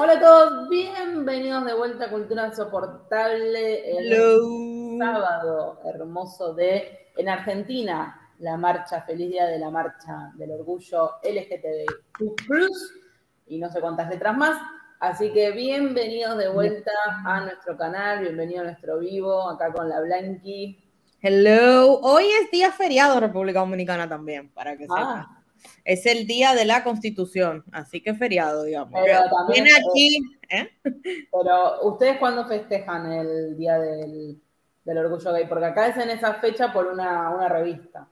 Hola a todos, bienvenidos de vuelta a Cultura Insoportable. El sábado hermoso de en Argentina, la marcha, feliz día de la marcha del orgullo LGTBQ, y no sé cuántas letras más. Así que bienvenidos de vuelta a nuestro canal, bienvenido a nuestro vivo, acá con la Blanqui. Hello, hoy es día feriado en República Dominicana también, para que sepan. Es el día de la Constitución, así que feriado, digamos. Pero también- aquí, ¿eh? pero ¿ustedes cuándo festejan el día del, del orgullo gay? Porque acá es en esa fecha por una, una revista.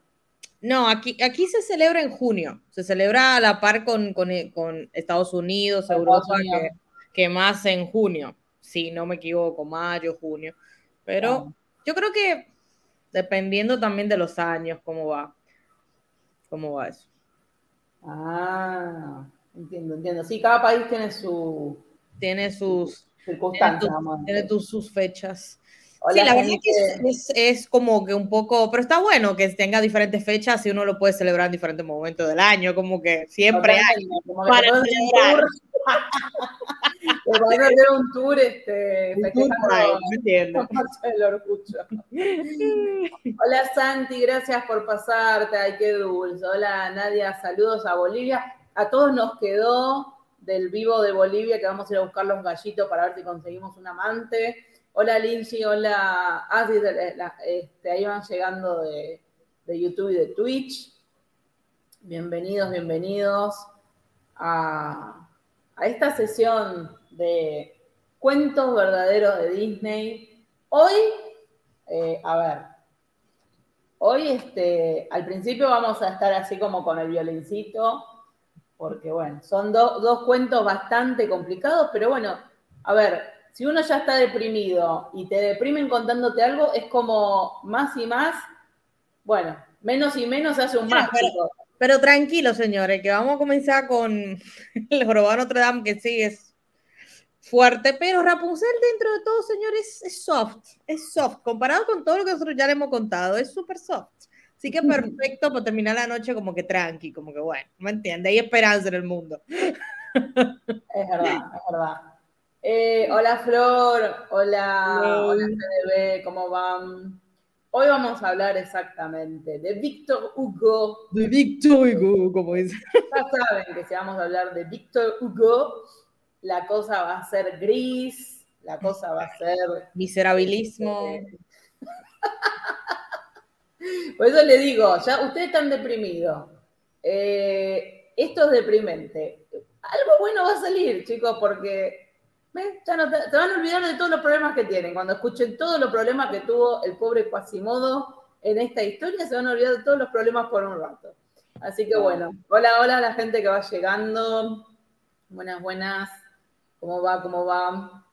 No, aquí, aquí se celebra en junio. Se celebra a la par con, con, con Estados Unidos, Europa, Unidos. Que, que más en junio. Si no me equivoco, mayo, junio. Pero yo creo que dependiendo también de los años, cómo va. ¿Cómo va eso? Ah, entiendo, entiendo. Sí, cada país tiene su Tiene sus, tiene, circunstancia. tus- vamos a tiene decir. tus- sus fechas. Hola, sí, la verdad gente. que es, es- como que un poco, pero está bueno que tenga diferentes fechas y uno lo puede celebrar en diferentes momentos del año, como que siempre hay. Como para celebrar. Te podés hacer un tour este. Hola Santi, gracias por pasarte. Ay, qué dulce. Hola Nadia, saludos a Bolivia. A todos nos quedó del vivo de Bolivia que vamos a ir a buscar los gallitos para ver si conseguimos un amante. Hola Lindsay, hola. Ah, sí, este, ahí van llegando de, de YouTube y de Twitch. Bienvenidos, bienvenidos a, a esta sesión de cuentos verdaderos de Disney. Hoy, eh, a ver, hoy este, al principio vamos a estar así como con el violincito, porque bueno, son do- dos cuentos bastante complicados, pero bueno, a ver, si uno ya está deprimido y te deprimen contándote algo, es como más y más, bueno, menos y menos hace un más, Pero- tranquilos, señores, que vamos a comenzar con el jorobado Notre Dame, que sí es fuerte, pero Rapunzel dentro de todo, señores, es soft, es soft, comparado con todo lo que nosotros ya le hemos contado, es súper soft. Así que perfecto para terminar la noche como que tranqui, como que bueno, ¿me entiendes? Hay esperanza en el mundo. Es verdad, es verdad. Eh, hola Flor, hola, Hello. hola CDB, ¿cómo van? Hoy vamos a hablar exactamente de Víctor Hugo. De Victor Hugo, como dice. Ya saben que si vamos a hablar de Víctor Hugo, la cosa va a ser gris, la cosa va a ser... Miserabilismo. Por eso le digo, ya ustedes están deprimidos. Eh, esto es deprimente. Algo bueno va a salir, chicos, porque ¿ves? Ya no te, te van a olvidar de todos los problemas que tienen. Cuando escuchen todos los problemas que tuvo el pobre Quasimodo en esta historia, se van a olvidar de todos los problemas por un rato. Así que bueno, hola, hola a la gente que va llegando. Buenas, buenas. ¿Cómo va? ¿Cómo va?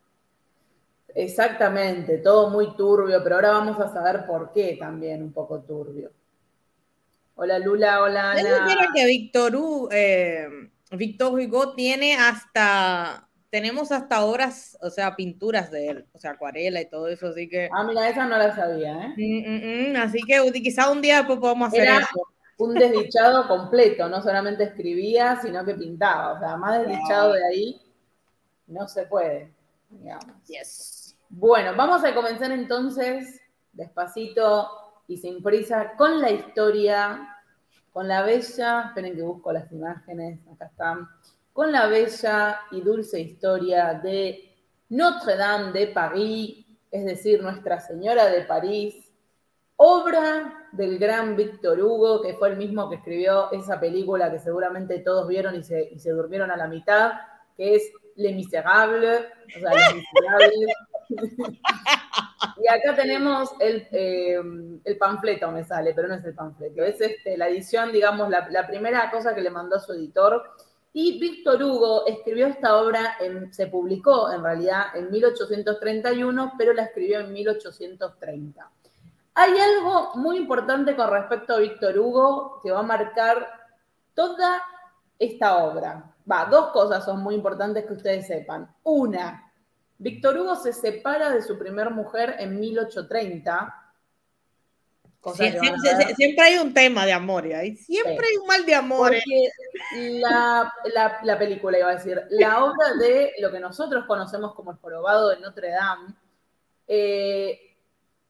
Exactamente, todo muy turbio, pero ahora vamos a saber por qué también un poco turbio. Hola Lula, hola ¿Ustedes Ana. que Víctor eh, Hugo tiene hasta, tenemos hasta obras, o sea, pinturas de él, o sea, acuarela y todo eso, así que, Ah, mira, esa no la sabía, ¿eh? mm, mm, mm, así que quizá un día después podamos hacer Era eso. un desdichado completo, no solamente escribía, sino que pintaba. O sea, más desdichado de ahí no se puede, digamos. Yes. Bueno, vamos a comenzar entonces, despacito y sin prisa, con la historia, con la bella, esperen que busco las imágenes, acá están, con la bella y dulce historia de Notre Dame de París, es decir, Nuestra Señora de París, obra del gran Víctor Hugo, que fue el mismo que escribió esa película que seguramente todos vieron y se, y se durmieron a la mitad, que es Les Miserables, o sea, Los Miserables. y acá tenemos el, eh, el panfleto, me sale, pero no es el panfleto, es este, la edición, digamos, la, la primera cosa que le mandó su editor. Y Víctor Hugo escribió esta obra, en- se publicó en realidad en 1831, pero la escribió en 1830. Hay algo muy importante con respecto a Víctor Hugo que va a marcar toda esta obra. Va, dos cosas son muy importantes que ustedes sepan. Una, Víctor Hugo se separa de su primer mujer en 1830 siempre hay un tema de amor, y siempre hay un mal de amor. Porque la, la, película, iba a decir, la obra de lo que nosotros conocemos como el jorobado de Notre Dame, eh,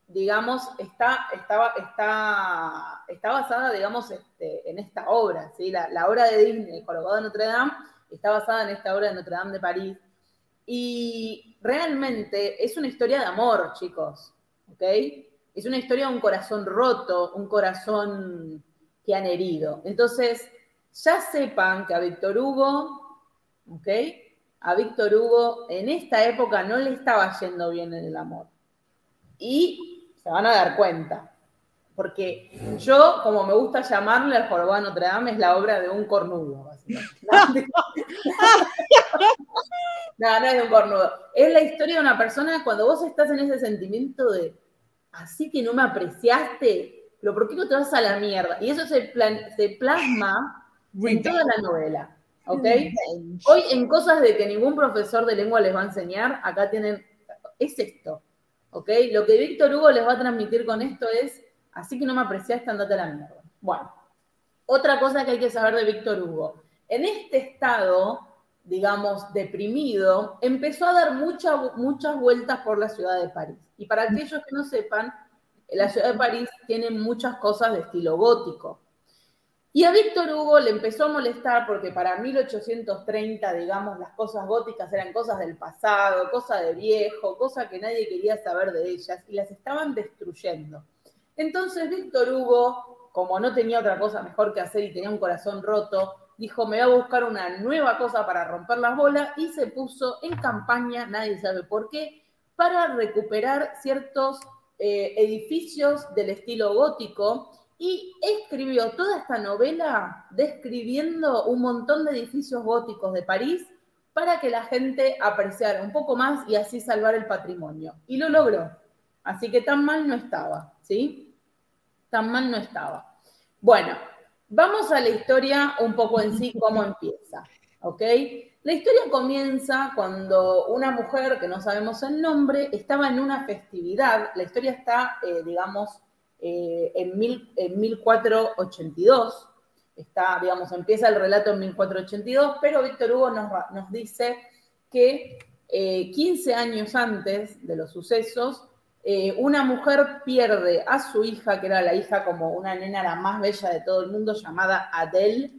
digamos, está, está, está, está basada, digamos, este, en esta obra, ¿sí? La, la, obra de Disney, el jorobado de Notre Dame, está basada en esta obra de Notre Dame de París. Y realmente es una historia de amor, chicos, ¿ok? Es una historia de un corazón roto, un corazón que han herido. Entonces, ya sepan que a Víctor Hugo, ¿ok? A Víctor Hugo en esta época no le estaba yendo bien en el amor. Y se van a dar cuenta. Porque yo, como me gusta llamarle al Jorobado Notre Dame, es la obra de un cornudo, básicamente. No, no es de un cornudo. Es la historia de una persona cuando vos estás en ese sentimiento de así que no me apreciaste, pero ¿por qué no te vas a la mierda? Y eso se, se plasma en toda la novela. ¿Ok? Hoy en cosas de que ningún profesor de lengua les va a enseñar, acá tienen, es esto. ¿Ok? Lo que Víctor Hugo les va a transmitir con esto es, así que no me apreciaste, andate a la mierda. Bueno, otra cosa que hay que saber de Víctor Hugo. En este estado, digamos, deprimido, empezó a dar muchas vueltas por la ciudad de París. Y para aquellos que no sepan, la ciudad de París tiene muchas cosas de estilo gótico. Y a Víctor Hugo le empezó a molestar porque para 1830, digamos, las cosas góticas eran cosas del pasado, cosas de viejo, cosas que nadie quería saber de ellas y las estaban destruyendo. Entonces Víctor Hugo, como no tenía otra cosa mejor que hacer y tenía un corazón roto, dijo, me voy a buscar una nueva cosa para romper las bolas y se puso en campaña, nadie sabe por qué, para recuperar ciertos eh, edificios del estilo gótico y escribió toda esta novela describiendo un montón de edificios góticos de París para que la gente apreciara un poco más y así salvar el patrimonio. Y lo logró. Así que tan mal no estaba, ¿sí? Tan mal no estaba. Bueno, Vamos a la historia un poco en sí, cómo empieza, ¿ok? La historia comienza cuando una mujer, que no sabemos el nombre, estaba en una festividad. La historia está, eh, digamos, eh, en, 1482. Está, digamos, empieza el relato en 1482, pero Víctor Hugo nos, nos dice que 15 eh, años antes de los sucesos, eh, una mujer pierde a su hija, que era la hija como una nena la más bella de todo el mundo, llamada Adele,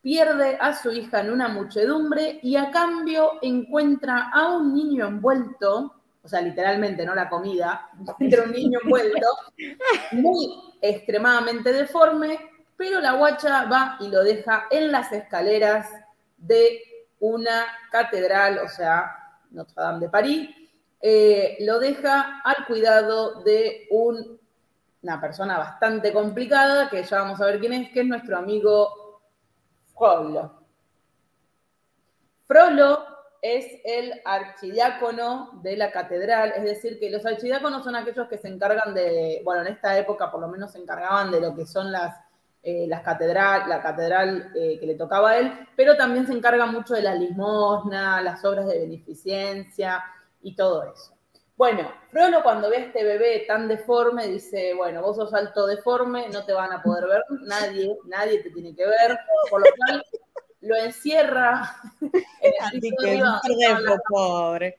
pierde a su hija en una muchedumbre y a cambio encuentra a un niño envuelto, o sea, literalmente, no la comida, encuentra un niño envuelto, muy extremadamente deforme, pero la guacha va y lo deja en las escaleras de una catedral, o sea, Notre Dame de París, eh, lo deja al cuidado de una persona bastante complicada, que ya vamos a ver quién es, que es nuestro amigo Frollo. Frollo es el archidiácono de la catedral, es decir, que los archidiáconos son aquellos que se encargan de, bueno, en esta época por lo menos se encargaban de lo que son las, eh, las catedral, la catedral eh, que le tocaba a él, pero también se encarga mucho de la limosna, las obras de beneficencia, y todo eso. Bueno, Frollo cuando ve a este bebé tan deforme dice, bueno, vos sos alto deforme, no te van a poder ver, nadie, nadie te tiene que ver, por lo cual lo encierra en el pobre.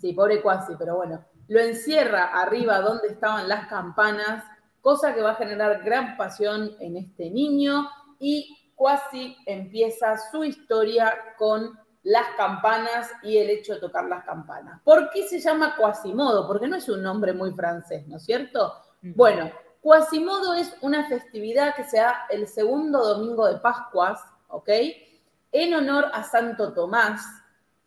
Sí, pobre cuasi, pero bueno, lo encierra arriba donde estaban las campanas, cosa que va a generar gran pasión en este niño y cuasi empieza su historia con las campanas y el hecho de tocar las campanas. ¿Por qué se llama Quasimodo? Porque no es un nombre muy francés, ¿no es cierto? Bueno, Quasimodo es una festividad que se da el segundo domingo de Pascuas, ¿ok? En honor a Santo Tomás.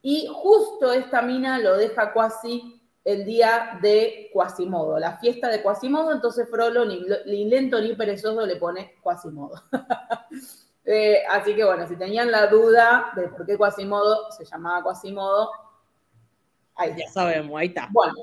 Y justo esta mina lo deja Quasi el día de Quasimodo, la fiesta de Quasimodo, entonces Frollo ni, ni lento ni perezoso le pone Quasimodo. Eh, así que bueno, si tenían la duda de por qué Quasimodo se llamaba Quasimodo, ahí Ya sabemos, ahí está. Bueno,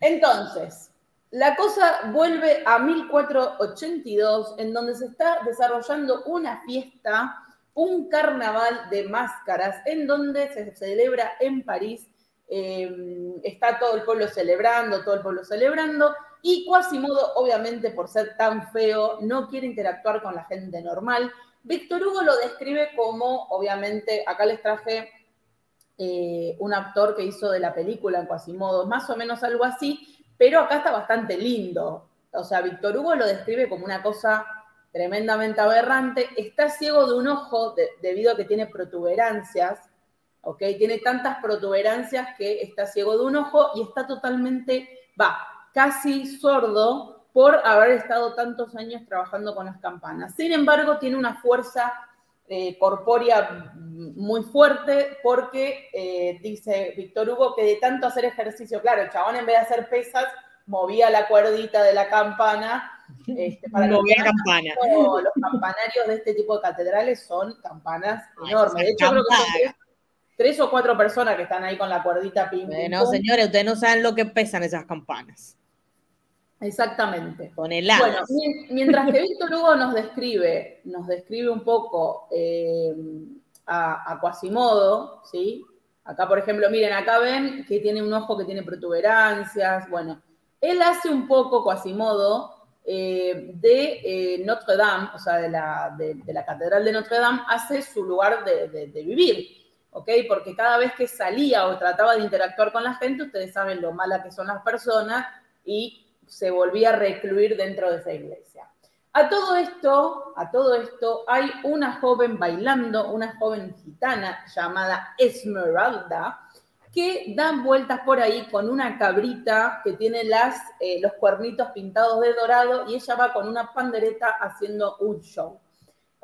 entonces, la cosa vuelve a 1482, en donde se está desarrollando una fiesta, un carnaval de máscaras, en donde se celebra en París. Eh, está todo el pueblo celebrando, todo el pueblo celebrando, y Quasimodo, obviamente por ser tan feo, no quiere interactuar con la gente normal. Víctor Hugo lo describe como, obviamente, acá les traje eh, un actor que hizo de la película en Quasimodo, más o menos algo así, pero acá está bastante lindo. O sea, Víctor Hugo lo describe como una cosa tremendamente aberrante. Está ciego de un ojo debido a que tiene protuberancias, ¿ok? Tiene tantas protuberancias que está ciego de un ojo y está totalmente, va, casi sordo por haber estado tantos años trabajando con las campanas. Sin embargo, tiene una fuerza eh, corpórea muy fuerte porque eh, dice Víctor Hugo que de tanto hacer ejercicio, claro, el chabón en vez de hacer pesas, movía la cuerdita de la campana. Este, para movía la campana. Los campanarios de este tipo de catedrales son campanas enormes. De hecho, creo que son tres, o cuatro personas que están ahí con la cuerdita pim, No, señores, ustedes no saben lo que pesan esas campanas. Exactamente. Toneladas. Bueno, mientras que Víctor Hugo nos describe, nos describe un poco eh, a, Quasimodo, ¿sí? Acá, por ejemplo, miren, acá ven que tiene un ojo que tiene protuberancias. Bueno, él hace un poco Quasimodo eh, de eh, Notre Dame, o sea, de la, de, la, Catedral de Notre Dame, hace su lugar de, de, vivir, ¿ok? Porque cada vez que salía o trataba de interactuar con la gente, ustedes saben lo mala que son las personas y se volvía a recluir dentro de esa iglesia. A todo esto, a todo esto, hay una joven bailando, una joven gitana llamada Esmeralda, que dan vueltas por ahí con una cabrita que tiene las, eh, los cuernitos pintados de dorado y ella va con una pandereta haciendo un show.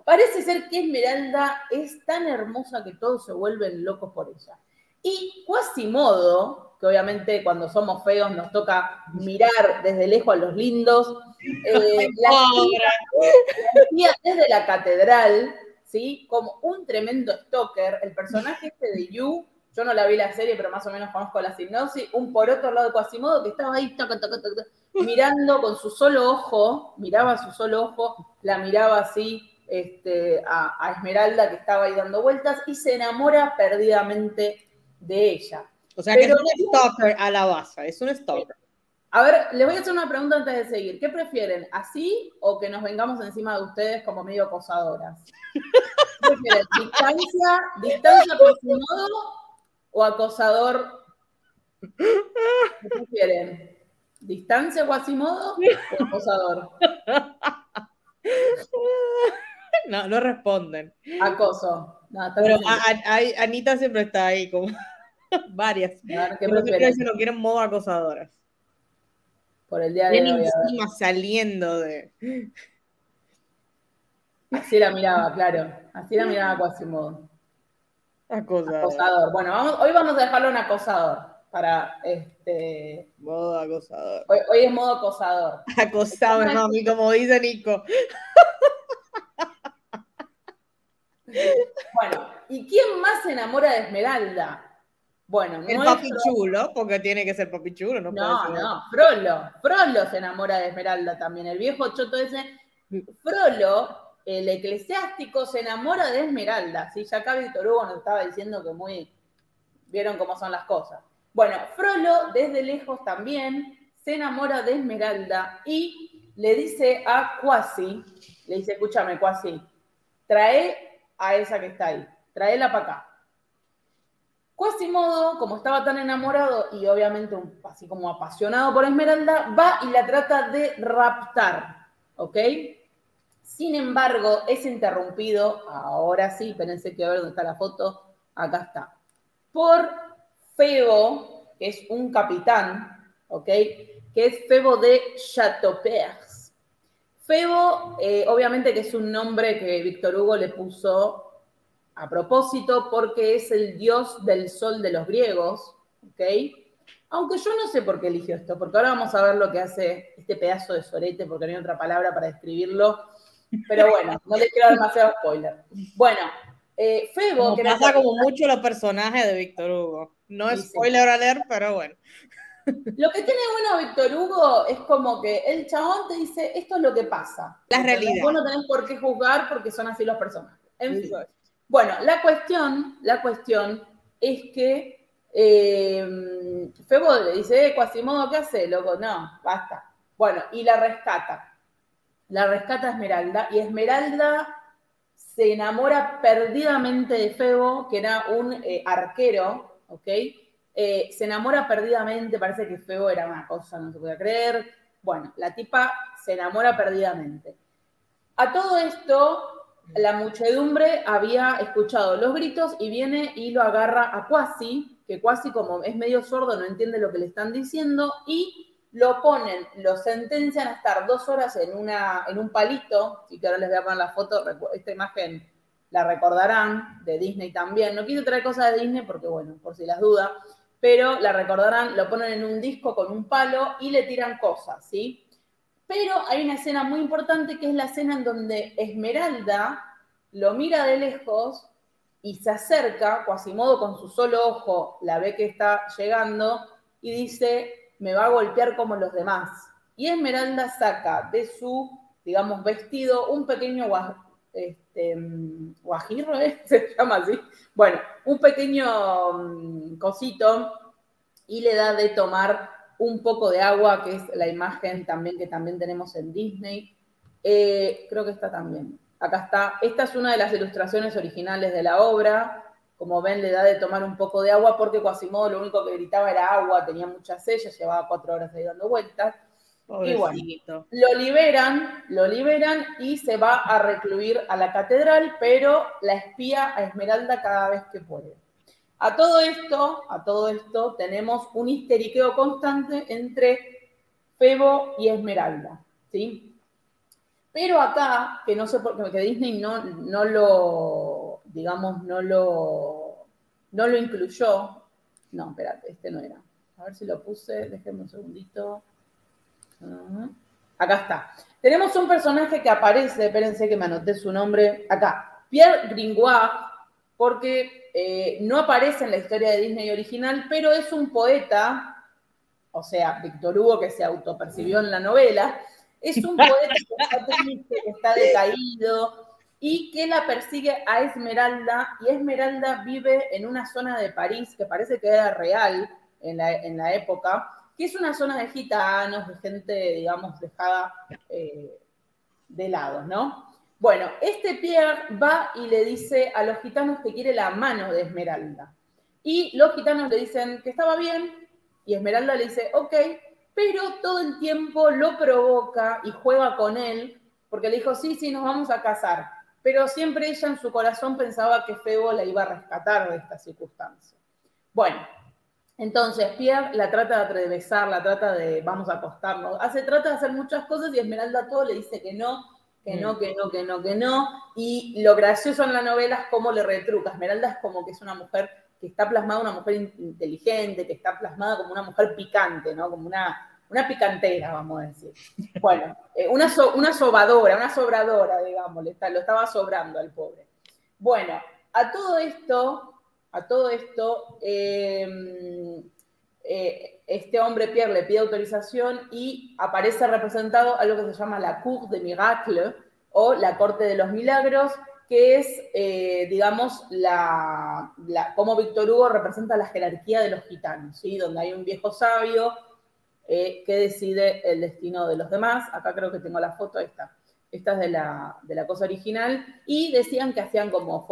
Parece ser que Esmeralda es tan hermosa que todos se vuelven locos por ella. Y Quasimodo, que obviamente cuando somos feos nos toca mirar desde lejos a los lindos. Eh, la, desde la catedral, ¿sí? Como un tremendo stalker, el personaje este de Yu, yo no la vi la serie, pero más o menos conozco la hipnosis, un por otro lado de Quasimodo que estaba ahí mirando con su solo ojo, miraba su solo ojo, la miraba así este, a, a Esmeralda que estaba ahí dando vueltas y se enamora perdidamente de ella. O sea, que es un stalker a la base, es un stalker. A ver, les voy a hacer una pregunta antes de seguir. ¿Qué prefieren? ¿Así o que nos vengamos encima de ustedes como medio acosadoras? ¿Qué prefieren? ¿Distancia, distancia por su o acosador? ¿Qué prefieren? ¿Distancia o así modo o acosador? No, no responden. Acoso. Pero Anita siempre está ahí como. Varias. Pero que se lo quieren modo acosadoras. Por el día de hoy. encima saliendo de. Así la miraba, claro. Así la miraba Quasimodo. Acosador. acosador. Bueno, hoy vamos a dejarlo en acosador. Para este. Modo acosador. Hoy, es modo acosador. Acosado, mami, como dice Nico. Bueno, ¿y quién más se enamora de Esmeralda? Bueno, el papi chulo, porque tiene que ser papi chulo, no No, no, Frollo. Frollo se enamora de Esmeralda también. El viejo choto ese. Frollo, el eclesiástico, se enamora de Esmeralda. ¿sí? Ya acá Víctor Hugo nos estaba diciendo que muy. Vieron cómo son las cosas. Bueno, Frollo, desde lejos también, se enamora de Esmeralda y le dice a Quasi, le dice, escúchame, Quasi, trae a esa que está ahí, tráela para acá. Quasimodo, como estaba tan enamorado y obviamente así como apasionado por Esmeralda, va y la trata de raptar, ¿ok? Sin embargo, es interrumpido, ahora sí, espérense que a ver dónde está la foto, acá está, por Febo, que es un capitán, ¿ok? Que es Febo de Chateauperce. Febo, eh, obviamente que es un nombre que Víctor Hugo le puso a propósito porque es el dios del sol de los griegos, ¿ok? Aunque yo no sé por qué eligió esto, porque ahora vamos a ver lo que hace este pedazo de sorete, porque no hay otra palabra para describirlo. Pero bueno, no les quiero dar demasiado spoiler. Bueno, eh, Febo... que pasa como mucho los personajes de Víctor Hugo. No es spoiler a leer, pero bueno. Lo que tiene bueno Víctor Hugo es como que el chabón te dice, esto es lo que pasa. La realidad. Vos no tenés por qué juzgar porque son así los personajes. En fin. Bueno, la cuestión, la cuestión es que eh, Febo le dice, eh, Quasimodo, ¿qué hace, loco? No, basta. Bueno, y la rescata. La rescata Esmeralda y Esmeralda se enamora perdidamente de Febo, que era un eh, arquero, ¿ok? Eh, se enamora perdidamente, parece que Febo era una cosa, no se puede creer. Bueno, la tipa se enamora perdidamente. A todo esto, la muchedumbre había escuchado los gritos y viene y lo agarra a Quasi, que Quasi como es medio sordo no entiende lo que le están diciendo y lo ponen, lo sentencian a estar dos horas en, una, en un palito, y que ahora les voy a poner la foto, esta imagen la recordarán, de Disney también. No quise traer cosas de Disney porque, bueno, por si las dudas, pero la recordarán, lo ponen en un disco con un palo y le tiran cosas, ¿sí? Pero hay una escena muy importante que es la escena en donde Esmeralda lo mira de lejos y se acerca, Quasimodo con su solo ojo la ve que está llegando y dice, me va a golpear como los demás. Y Esmeralda saca de su, digamos, vestido un pequeño este, guajirro, ¿eh? se llama así. Bueno, un pequeño mm, cosito y le da de tomar un poco de agua, que es la imagen también que también tenemos en Disney. Eh, creo que está también. Acá está. Esta es una de las ilustraciones originales de la obra. Como ven, le da de tomar un poco de agua porque Quasimodo lo único que gritaba era agua, tenía muchas sellas, llevaba cuatro horas ahí dando vueltas. Y bueno, lo liberan, lo liberan y se va a recluir a la catedral, pero la espía a Esmeralda cada vez que puede. A todo esto, a todo esto, tenemos un histeriqueo constante entre Febo y Esmeralda, ¿sí? Pero acá, que no sé por qué, que Disney no, no lo, digamos, no lo, no lo incluyó. No, espérate, este no era. A ver si lo puse, déjenme un segundito. Acá está. Tenemos un personaje que aparece, espérense que me anoté su nombre acá. Pierre Gringoire, porque eh, no aparece en la historia de Disney original, pero es un poeta, o sea, Víctor Hugo que se autopercibió en la novela, es un poeta que está triste, que está decaído y que la persigue a Esmeralda y Esmeralda vive en una zona de París que parece que era real en la, época, que es una zona de gitanos, de gente, digamos, dejada eh, de lado, ¿no? Bueno, este Pierre va y le dice a los gitanos que quiere la mano de Esmeralda. Y los gitanos le dicen que estaba bien, y Esmeralda le dice, ok, pero todo el tiempo lo provoca y juega con él, porque le dijo, sí, sí, nos vamos a casar. Pero siempre ella en su corazón pensaba que Febo la iba a rescatar de esta circunstancia. Bueno, entonces Pierre la trata de besar, la trata de vamos a acostarnos, hace, trata de hacer muchas cosas y Esmeralda todo le dice que no, que no, mm. que no, que no, que no. Y lo gracioso en la novela es cómo le retruca. Esmeralda es como que es una mujer que está plasmada, una mujer inteligente, que está plasmada como una mujer picante, ¿no? Como una, una picantera, vamos a decir. Bueno, eh, una, una sobadora, una sobradora, digamos, lo estaba sobrando al pobre. Bueno, a todo esto, a todo esto, em, eh, este hombre Pierre le pide autorización y aparece representado algo que se llama la Cour de Miracle o la Corte de los Milagros, que es, eh, digamos, la, como Víctor Hugo representa la jerarquía de los gitanos, ¿sí? donde hay un viejo sabio eh, que decide el destino de los demás. Acá creo que tengo la foto, ahí. Esta es de la, de la cosa original. Y decían que hacían como,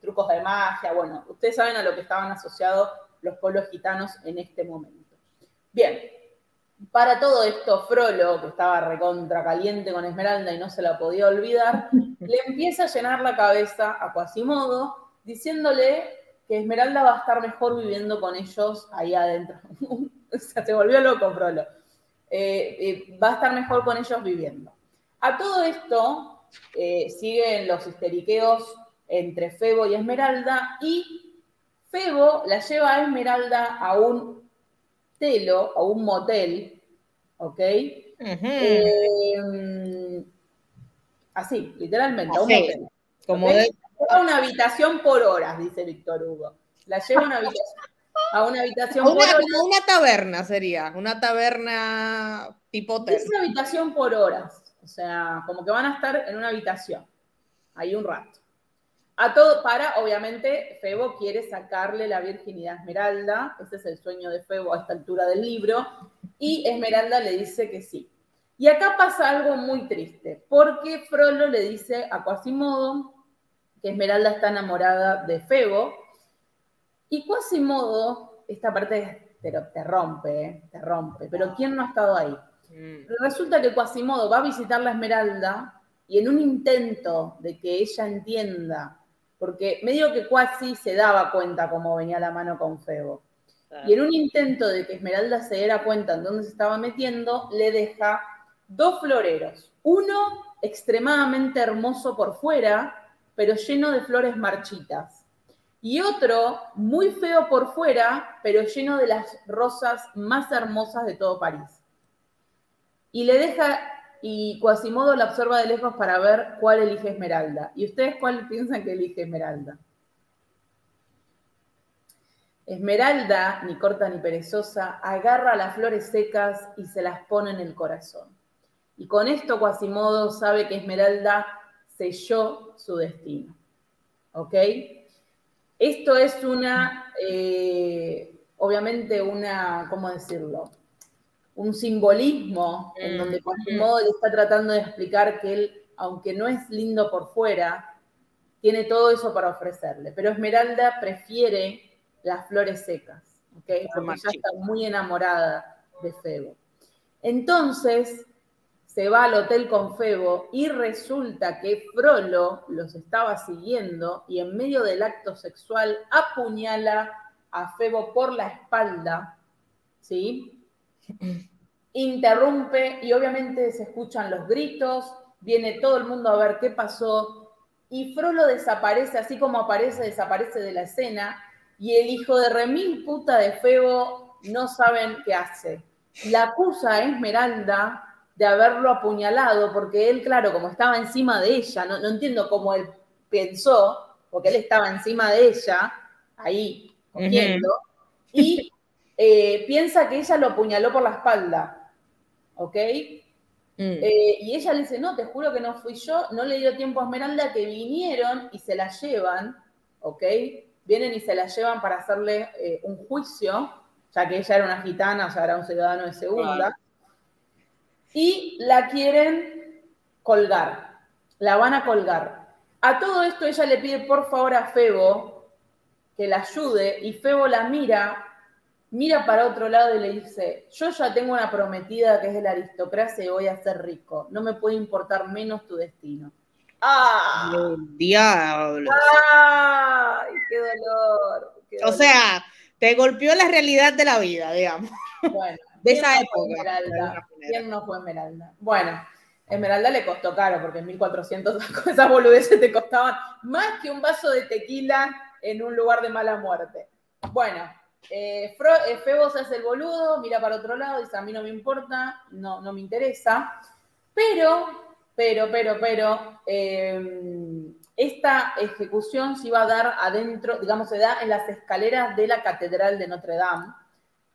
trucos de magia. Bueno, ustedes saben a lo que estaban asociados los pueblos gitanos en este momento. Bien, para todo esto, Frollo, que estaba recontra caliente con Esmeralda y no se la podía olvidar, le empieza a llenar la cabeza a Quasimodo, diciéndole que Esmeralda va a estar mejor viviendo con ellos ahí adentro. o sea, se volvió loco, Frollo. Eh, eh, va a estar mejor con ellos viviendo. A todo esto eh, siguen los histeriqueos entre Febo y Esmeralda y Febo la lleva a Esmeralda a un telo, a un motel, ¿ok? Em, así, literalmente, a un motel. Como una habitación por horas, dice Víctor Hugo. La lleva a una habitación, a una habitación por horas. Una taberna sería, una taberna tipo hotel. Es una habitación por horas, o sea, como que van a estar en una habitación, ahí un rato. A todo, para, obviamente, Febo quiere sacarle la virginidad a Esmeralda, ese es el sueño de Febo a esta altura del libro, Y Esmeralda le dice que sí. Y acá pasa algo muy triste, porque Frollo le dice a Quasimodo que Esmeralda está enamorada de Febo, y Quasimodo, esta parte te, te rompe, ¿eh? te rompe, pero ¿quién no ha estado ahí? Mm. Resulta que Quasimodo va a visitar la Esmeralda y en un intento de que ella entienda, porque medio que Quasi se daba cuenta cómo venía la mano con Febo, y en un intento de que Esmeralda se diera cuenta en dónde se estaba metiendo, le deja dos floreros. Uno extremadamente hermoso por fuera, pero lleno de flores marchitas. Y otro muy feo por fuera, pero lleno de las rosas más hermosas de todo París. Y le deja, y Quasimodo la observa de lejos para ver cuál elige Esmeralda. ¿Y ustedes cuál piensan que elige Esmeralda? Esmeralda, ni corta ni perezosa, agarra las flores secas y se las pone en el corazón. Y con esto Quasimodo sabe que Esmeralda selló su destino. ¿Ok? Esto es una, eh, obviamente una, ¿cómo decirlo? Un simbolismo en mm, donde Quasimodo le está tratando de explicar que él, aunque no es lindo por fuera, tiene todo eso para ofrecerle. Pero Esmeralda prefiere las flores secas, ¿ok? Porque ella está muy enamorada de Febo. Entonces, se va al hotel con Febo y resulta que Frollo los estaba siguiendo y en medio del acto sexual apuñala a Febo por la espalda, ¿sí? Interrumpe y obviamente se escuchan los gritos, viene todo el mundo a ver qué pasó y Frollo desaparece, así como aparece, desaparece de la escena y el hijo de remil puta de Febo no saben qué hace. La acusa a Esmeralda de haberlo apuñalado, porque él, claro, como estaba encima de ella, no, entiendo cómo él pensó, porque él estaba encima de ella, ahí, cogiendo, y eh, piensa que ella lo apuñaló por la espalda, ¿ok? Mm. Eh, y ella le dice, no, te juro que no fui yo, no le dio tiempo a Esmeralda que vinieron y se la llevan, ¿ok? Vienen y se la llevan para hacerle eh, un juicio, ya que ella era una gitana, o sea, era un ciudadano de segunda y la quieren colgar, la van a colgar. A todo esto ella le pide por favor a Febo que la ayude y Febo la mira, mira para otro lado y le dice, yo ya tengo una prometida que es de la aristocracia y voy a ser rico, no me puede importar menos tu destino. ¡Ah! diablo! ¡Ay, qué dolor! O sea, te golpeó la realidad de la vida, digamos. Bueno, de esa época. ¿Quién no fue Esmeralda? Bueno, Esmeralda le costó caro, porque en 1400 esas boludeces te costaban más que un vaso de tequila en un lugar de mala muerte. Bueno, eh, Febo se hace el boludo, mira para otro lado, dice, a mí no me importa, no, no me interesa, pero, pero, pero, pero, em, esta ejecución se iba a dar adentro, digamos, se da en las escaleras de la Catedral de Notre Dame,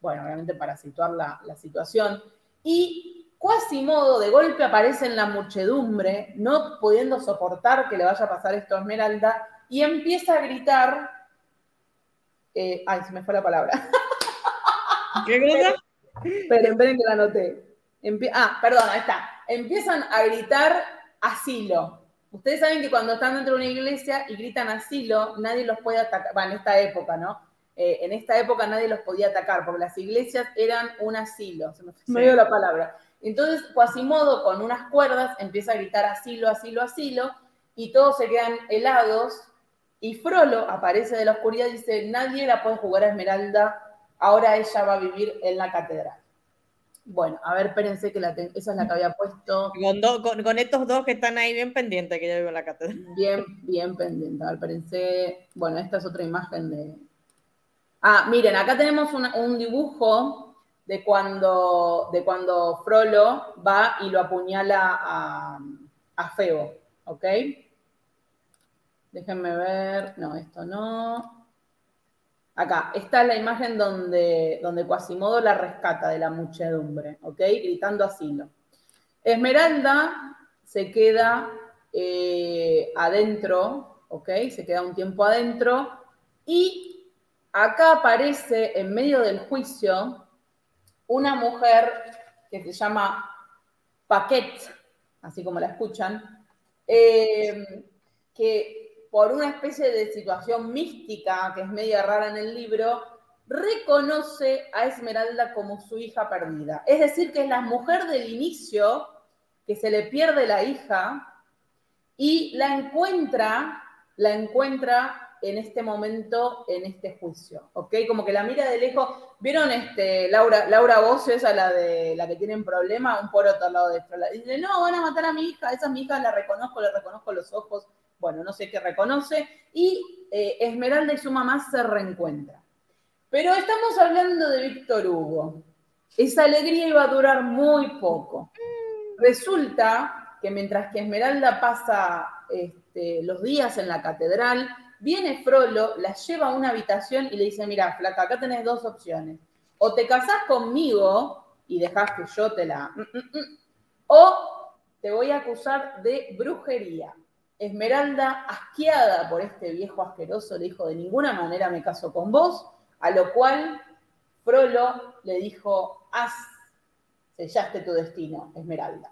bueno, obviamente para situar la, situación, y Quasimodo de golpe aparece en la muchedumbre, no pudiendo soportar que le vaya a pasar esto a Esmeralda, y empieza a gritar, eh, ay, se me fue la palabra. ¿Qué cosa? Esperen, esperen que la anoté. ah, perdón, ahí está. Empiezan a gritar asilo. Ustedes saben que cuando están dentro de una iglesia y gritan asilo, nadie los puede atacar, bueno, en esta época, ¿no? Eh, en esta época nadie los podía atacar porque las iglesias eran un asilo, se me, dio la palabra. Entonces, Quasimodo con unas cuerdas empieza a gritar asilo, asilo, asilo, y todos se quedan helados. Y Frollo aparece de la oscuridad y dice: Nadie la puede jugar a Esmeralda, ahora ella va a vivir en la catedral. Bueno, a ver, espérense que la esa es la que había puesto. Con, con, estos dos que están ahí bien pendientes, que yo vivo en la catedral. Bien, bien pendiente. A ver, espérense. Bueno, esta es otra imagen de, Ah, miren, acá tenemos un dibujo de cuando, de cuando Frollo va y lo apuñala a, a Febo, ¿ok? Déjenme ver, no, esto no. Acá, esta es la imagen donde, donde Quasimodo la rescata de la muchedumbre, ¿ok? Gritando asilo. Esmeralda se queda eh, adentro, ¿ok? Se queda un tiempo adentro y acá aparece en medio del juicio una mujer que se llama Paquette, así como la escuchan, eh, que por una especie de situación mística, que es media rara en el libro, reconoce a Esmeralda como su hija perdida. Es decir, que es la mujer del inicio que se le pierde la hija y la encuentra, la encuentra en este momento, en este juicio, ¿ok? Como que la mira de lejos. ¿Vieron este, Laura, Laura esa la de la que tienen problema? Un por otro lado de esto. Dice, no, van a matar a mi hija, esa mi hija la reconozco, le reconozco los ojos. Bueno, no sé qué reconoce. Y eh, Esmeralda y su mamá se reencuentran. Pero estamos hablando de Víctor Hugo. Esa alegría iba a durar muy poco. Resulta que mientras que Esmeralda pasa este, los días en la catedral, Viene Frollo, la lleva a una habitación y le dice, mira, flaca, acá tenés dos opciones. O te casás conmigo y dejás que yo te la... Mm, mm, mm, o te voy a acusar de brujería. Esmeralda, asqueada por este viejo asqueroso, le dijo, de ninguna manera me caso con vos, a lo cual Frollo le dijo, haz, sellaste tu destino, Esmeralda.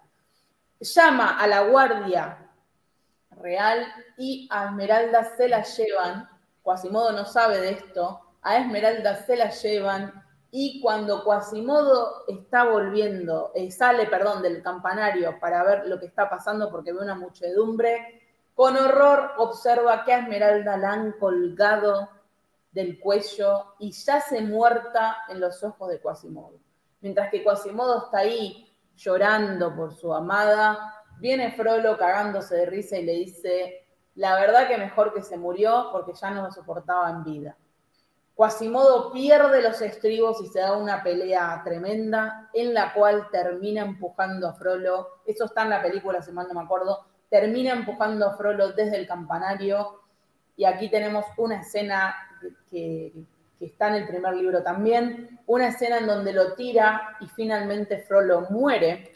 Llama a la guardia real y a Esmeralda se la llevan, Quasimodo no sabe de esto, a Esmeralda se la llevan y cuando Quasimodo está volviendo, eh, sale, perdón, del campanario para ver lo que está pasando porque ve una muchedumbre, con horror observa que a Esmeralda la han colgado del cuello y yace muerta en los ojos de Quasimodo. Mientras que Quasimodo está ahí llorando por su amada, Viene Frollo cagándose de risa y le dice, la verdad que mejor que se murió porque ya no me soportaba en vida. Quasimodo pierde los estribos y se da una pelea tremenda en la cual termina empujando a Frollo, eso está en la película, si mal no me acuerdo, termina empujando a Frollo desde el campanario y aquí tenemos una escena que, está en el primer libro también, una escena en donde lo tira y finalmente Frollo muere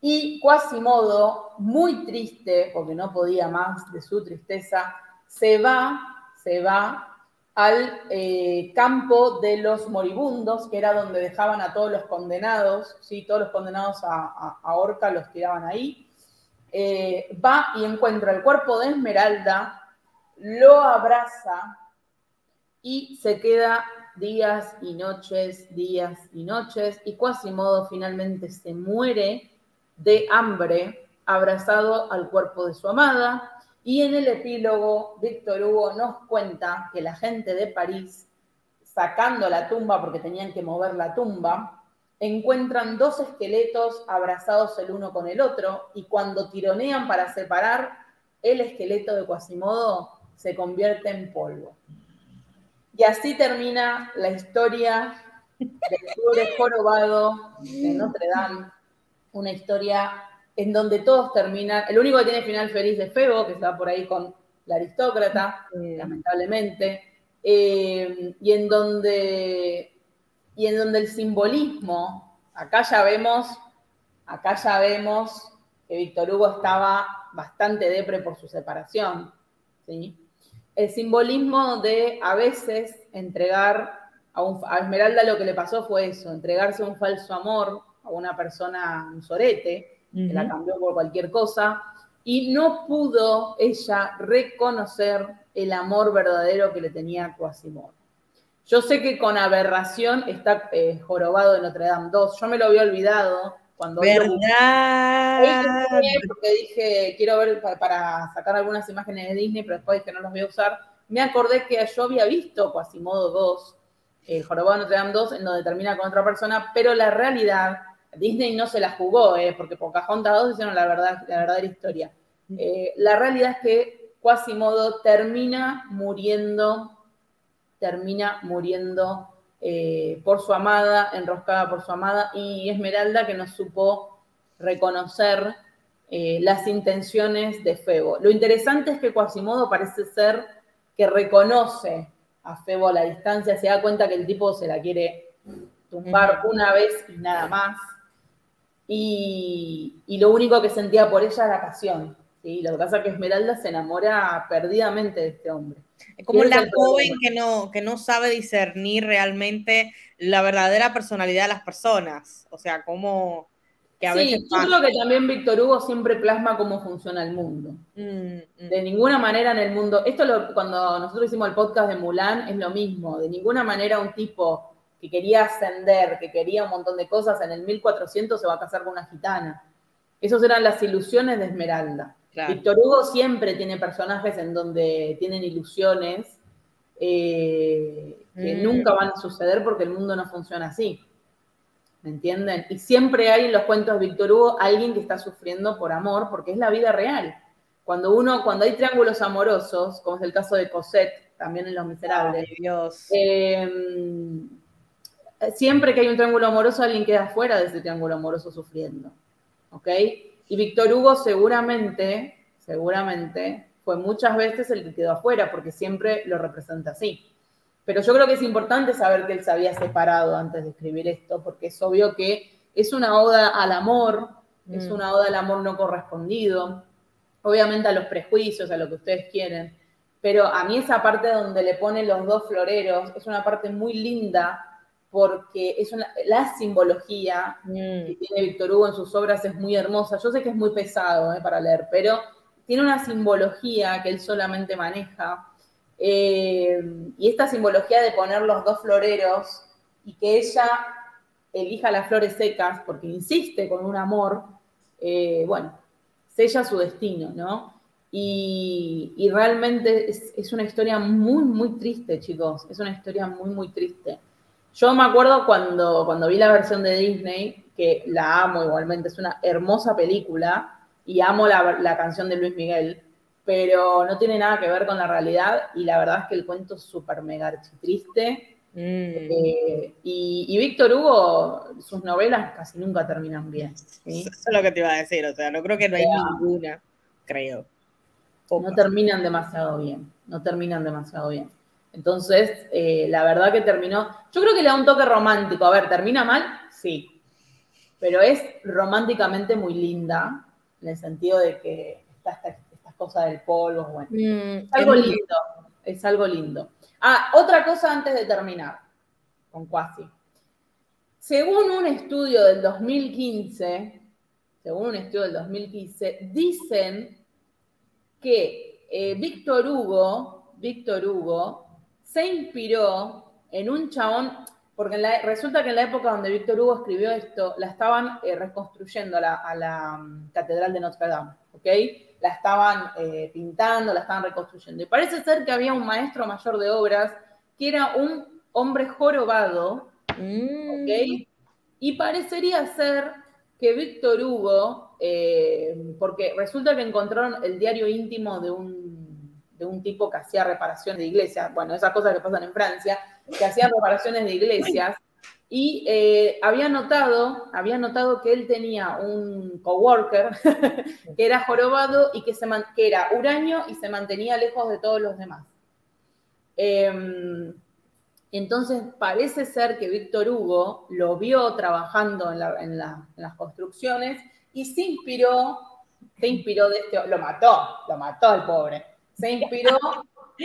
y Quasimodo, muy triste, porque no podía más de su tristeza, se va, se va al eh, campo de los moribundos, que era donde dejaban a todos los condenados, ¿sí? todos los condenados a, a, horca los tiraban ahí. Eh, va y encuentra el cuerpo de Esmeralda, lo abraza y se queda días y noches, días y noches, y Quasimodo finalmente se muere de hambre abrazado al cuerpo de su amada. Y en el epílogo, Víctor Hugo nos cuenta que la gente de París, sacando la tumba porque tenían que mover la tumba, encuentran dos esqueletos abrazados el uno con el otro y cuando tironean para separar, el esqueleto de Quasimodo se convierte en polvo. Y así termina la historia del pobre jorobado de Notre Dame, una historia en donde todos terminan, el único que tiene final feliz es Febo, que está por ahí con la aristócrata, lamentablemente, eh, y, en donde, y en donde el simbolismo, acá ya vemos, acá ya vemos que Víctor Hugo estaba bastante depre por su separación, ¿sí? El simbolismo de a veces entregar a, un, a Esmeralda lo que le pasó fue eso, entregarse a un falso amor, una persona, un sorete, que la cambió por cualquier cosa, y no pudo ella reconocer el amor verdadero que le tenía a Quasimodo. Yo sé que con aberración está eh, jorobado de Notre Dame 2. Yo me lo había olvidado cuando. ¿Verdad? Porque dije, quiero ver para, sacar algunas imágenes de Disney, pero después que no los voy a usar. Me acordé que yo había visto Quasimodo 2, eh, jorobado de Notre Dame 2, en donde termina con otra persona, pero la realidad Disney no se la jugó, eh, porque Pocahontas 2 hicieron la, verdad, la verdadera historia. Eh, la realidad es que Quasimodo termina muriendo, termina muriendo eh, por su amada, enroscada por su amada, y Esmeralda que no supo reconocer las intenciones de Febo. Lo interesante es que Quasimodo parece ser que reconoce a Febo a la distancia, se da cuenta que el tipo se la quiere tumbar una vez y nada más y, lo único que sentía por ella era pasión. ¿sí? Lo que pasa es que Esmeralda se enamora perdidamente de este hombre. Es como la joven que no, que no sabe discernir realmente la verdadera personalidad de las personas. O sea, como que a sí, yo creo que también Víctor Hugo siempre plasma cómo funciona el mundo. Mm, mm. De ninguna manera en el mundo, esto lo, cuando nosotros hicimos el podcast de Mulan es lo mismo, de ninguna manera un tipo que quería ascender, que quería un montón de cosas, en el 1400 se va a casar con una gitana. Esas eran las ilusiones de Esmeralda. Víctor Hugo siempre tiene personajes en donde tienen ilusiones eh, que mm. nunca van a suceder porque el mundo no funciona así. ¿Me entienden? Y siempre hay en los cuentos de Víctor Hugo alguien que está sufriendo por amor, porque es la vida real. Cuando uno, cuando hay triángulos amorosos, como es el caso de Cosette, también en Los Miserables, Dios. Em, siempre que hay un triángulo amoroso, alguien queda fuera de ese triángulo amoroso sufriendo. ¿Ok? Y Víctor Hugo seguramente, seguramente, fue muchas veces el que quedó afuera, porque siempre lo representa así. Pero yo creo que es importante saber que él se había separado antes de escribir esto, porque es obvio que es una oda al amor, es mm. una oda al amor no correspondido, obviamente a los prejuicios, a lo que ustedes quieren. Pero a mí esa parte donde le pone los dos floreros es una parte muy linda porque es una, la simbología mm. que tiene Víctor Hugo en sus obras es muy hermosa. Yo sé que es muy pesado eh, para leer, pero tiene una simbología que él solamente maneja. Eh, y esta simbología de poner los dos floreros y que ella elija las flores secas porque insiste con un amor, eh, bueno, sella su destino, ¿no? Y, realmente es, es, una historia muy, muy triste, chicos. Es una historia muy, muy triste. Yo me acuerdo cuando, cuando vi la versión de Disney, que la amo igualmente, es una hermosa película y amo la, canción de Luis Miguel, pero no tiene nada que ver con la realidad y la verdad es que el cuento es súper mega triste. Mm. Eh, y, Víctor Hugo, sus novelas casi nunca terminan bien. Eso es lo que te iba a decir, o sea, no creo que no hay ninguna, creo. No terminan demasiado bien, no terminan demasiado bien. Entonces, eh, la verdad que terminó. Yo creo que le da un toque romántico. A ver, ¿termina mal? Sí. Pero es románticamente muy linda, en el sentido de que está esta, cosa del polvo. Bueno, mm, es algo lindo. Es algo lindo. Ah, otra cosa antes de terminar con Quasi. Según un estudio del 2015, según un estudio del 2015, dicen que eh, Víctor Hugo, Víctor Hugo, se inspiró en un chabón, porque resulta que en la época donde Víctor Hugo escribió esto, la estaban eh, reconstruyendo a la, mm, Catedral de Notre Dame, ¿ok? La estaban eh, pintando, la estaban reconstruyendo. Y parece ser que había un maestro mayor de obras que era un hombre jorobado, mm. ¿ok? Y parecería ser que Víctor Hugo, eh, porque resulta que encontraron el diario íntimo de un de un tipo que hacía reparaciones de iglesias, bueno, esas cosas que pasan en Francia, que hacía reparaciones de iglesias, y eh, había notado, había notado que él tenía un coworker que era jorobado y que, se que era huraño y se mantenía lejos de todos los demás. Em, entonces parece ser que Víctor Hugo lo vio trabajando en, las construcciones y se inspiró, se inspiró de este, lo mató, lo mató al pobre se inspiró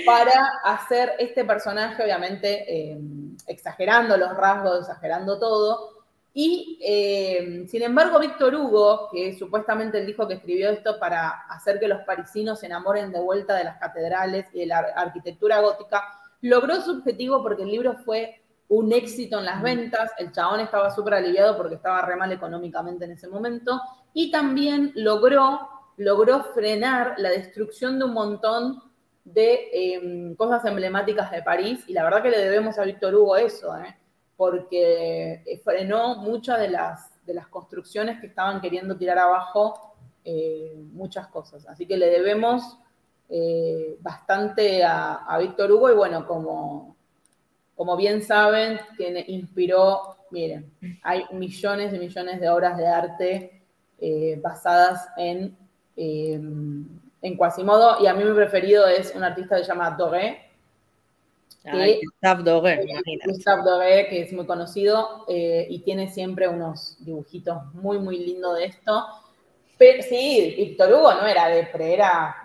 para hacer este personaje, obviamente eh, exagerando los rasgos, exagerando todo. Y eh, sin embargo, Víctor Hugo, que supuestamente dijo que escribió esto para hacer que los parisinos se enamoren de vuelta de las catedrales y de la arquitectura gótica, logró su objetivo porque el libro fue un éxito en las ventas, el chabón estaba súper aliviado porque estaba re mal económicamente en ese momento, y también logró logró frenar la destrucción de un montón de em, cosas emblemáticas de París y la verdad que le debemos a Víctor Hugo eso, ¿eh? porque frenó muchas de las, de las construcciones que estaban queriendo tirar abajo eh, muchas cosas. Así que le debemos eh, bastante a, Víctor Hugo y bueno, como, como bien saben, que inspiró, miren, hay millones y millones de obras de arte basadas en Em, en Quasimodo, y a mí mi preferido es un artista que se llama Doré. Gustave Doré, eh, Gustave Doré, que es muy conocido eh, y tiene siempre unos dibujitos muy, muy lindos de esto. Pero, sí, Víctor Hugo no era de pre, era,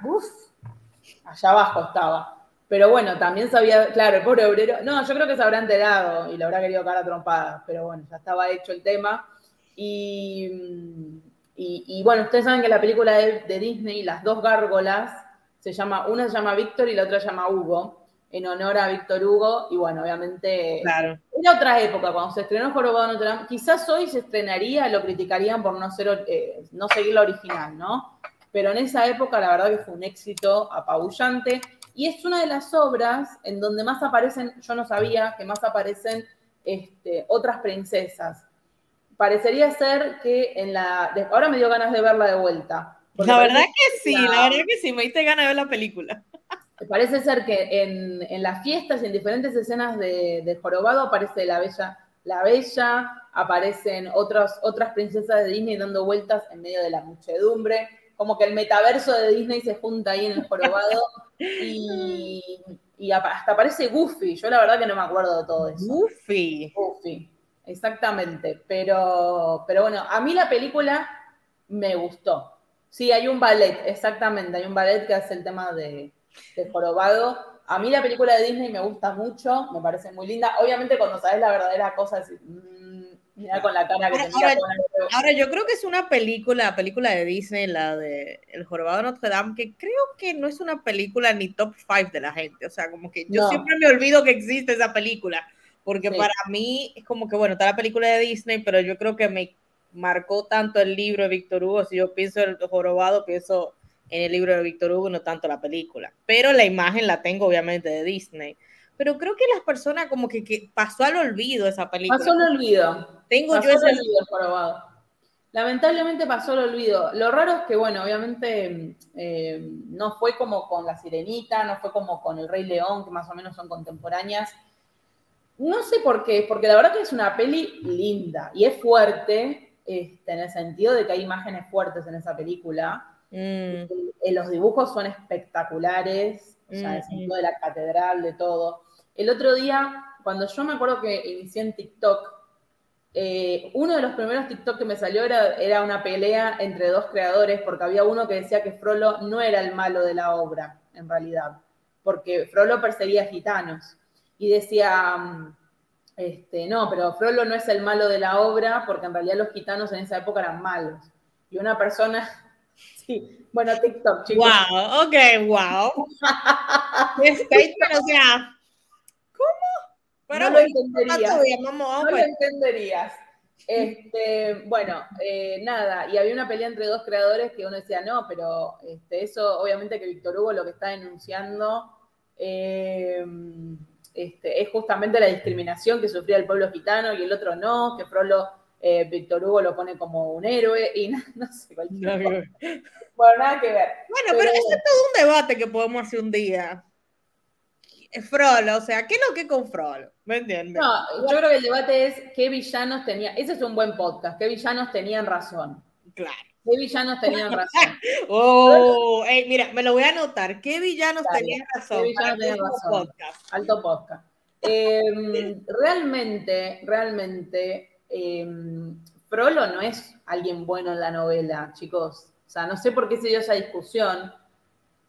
allá abajo estaba. Pero bueno, también sabía, claro, el pobre obrero, no, yo creo que se habrá enterado y le habrá querido cara trompada, pero bueno, ya estaba hecho el tema. Y, y, bueno, ustedes saben que la película de, de, Disney, Las dos gárgolas, se llama, una se llama Víctor y la otra se llama Hugo, en honor a Víctor Hugo. Y bueno, obviamente claro. era otra época, cuando se estrenó Jorobado Notre Dame. Quizás hoy se estrenaría, lo criticarían por no, ser, eh, no seguir la original, ¿no? Pero en esa época la verdad que fue un éxito apabullante. Y es una de las obras en donde más aparecen, yo no sabía que más aparecen este, otras princesas. Parecería ser que en la. Ahora me dio ganas de verla de vuelta. La verdad que sí, la, verdad que sí, me diste ganas de ver la película. Parece ser que en, en las fiestas y en diferentes escenas de, de, Jorobado aparece la bella, la bella, aparecen otras, otras princesas de Disney dando vueltas en medio de la muchedumbre como que el metaverso de Disney se junta ahí en el jorobado y, hasta aparece Goofy. Yo la verdad que no me acuerdo de todo eso. Goofy. Goofy, exactamente. Pero, pero bueno, a mí la película me gustó. Sí, hay un ballet, exactamente. Hay un ballet que hace el tema de, de jorobado. A mí la película de Disney me gusta mucho, me parece muy linda. Obviamente cuando sabes la verdadera cosa, es, Mira con la cara que ahora, ahora, yo creo que es una película, película de Disney, la de El Jorobado de Notre Dame, que creo que no es una película ni top five de la gente. O sea, como que yo siempre me olvido que existe esa película. Porque para mí es como que, bueno, está la película de Disney, pero yo creo que me marcó tanto el libro de Víctor Hugo. Si yo pienso en El Jorobado, pienso en el libro de Víctor Hugo, no tanto la película. Pero la imagen la tengo obviamente de Disney pero creo que las personas como que, que, pasó al olvido esa película. Pasó al olvido. Tengo yo ese olvido probado. Lamentablemente pasó al olvido. Lo raro es que, bueno, obviamente eh, no fue como con La Sirenita, no fue como con El Rey León, que más o menos son contemporáneas. No sé por qué, porque la verdad que es una peli linda y es fuerte, este, en el sentido de que hay imágenes fuertes en esa película. Mm. Los dibujos son espectaculares, o sea, el sentido de la catedral, de todo. El otro día, cuando yo me acuerdo que inicié en TikTok, eh, uno de los primeros TikTok que me salió era, era, una pelea entre dos creadores, porque había uno que decía que Frollo no era el malo de la obra, en realidad, porque Frollo perseguía gitanos. Y decía, este, no, pero Frollo no es el malo de la obra, porque en realidad los gitanos en esa época eran malos. Y una persona, sí, bueno, TikTok, chicos. Wow, ok, wow. o sea, no lo entenderías. no lo entenderías. Este, bueno, eh, nada, y había una pelea entre dos creadores que uno decía, no, pero este, eso obviamente que Víctor Hugo lo que está denunciando eh, este, es justamente la discriminación que sufría el pueblo gitano y el otro no, que Frollo, eh, Víctor Hugo lo pone como un héroe y no, sé, cualquier Bueno, nada que ver. Bueno, pero, pero es todo un debate que podemos hacer un día. Frollo, o sea, ¿qué es lo que con Frollo? ¿Me entiendes? No, yo creo que el debate es qué villanos tenían. Ese es un buen podcast. ¿Qué villanos tenían razón? Claro. ¿Qué villanos tenían razón? oh, mira, me lo voy a anotar. ¿Qué villanos tenían razón? ¿Qué villanos tenían razón? Podcast. Alto podcast. Em, realmente, realmente, eh, Frollo no es alguien bueno en la novela, chicos. O sea, no sé por qué se dio esa discusión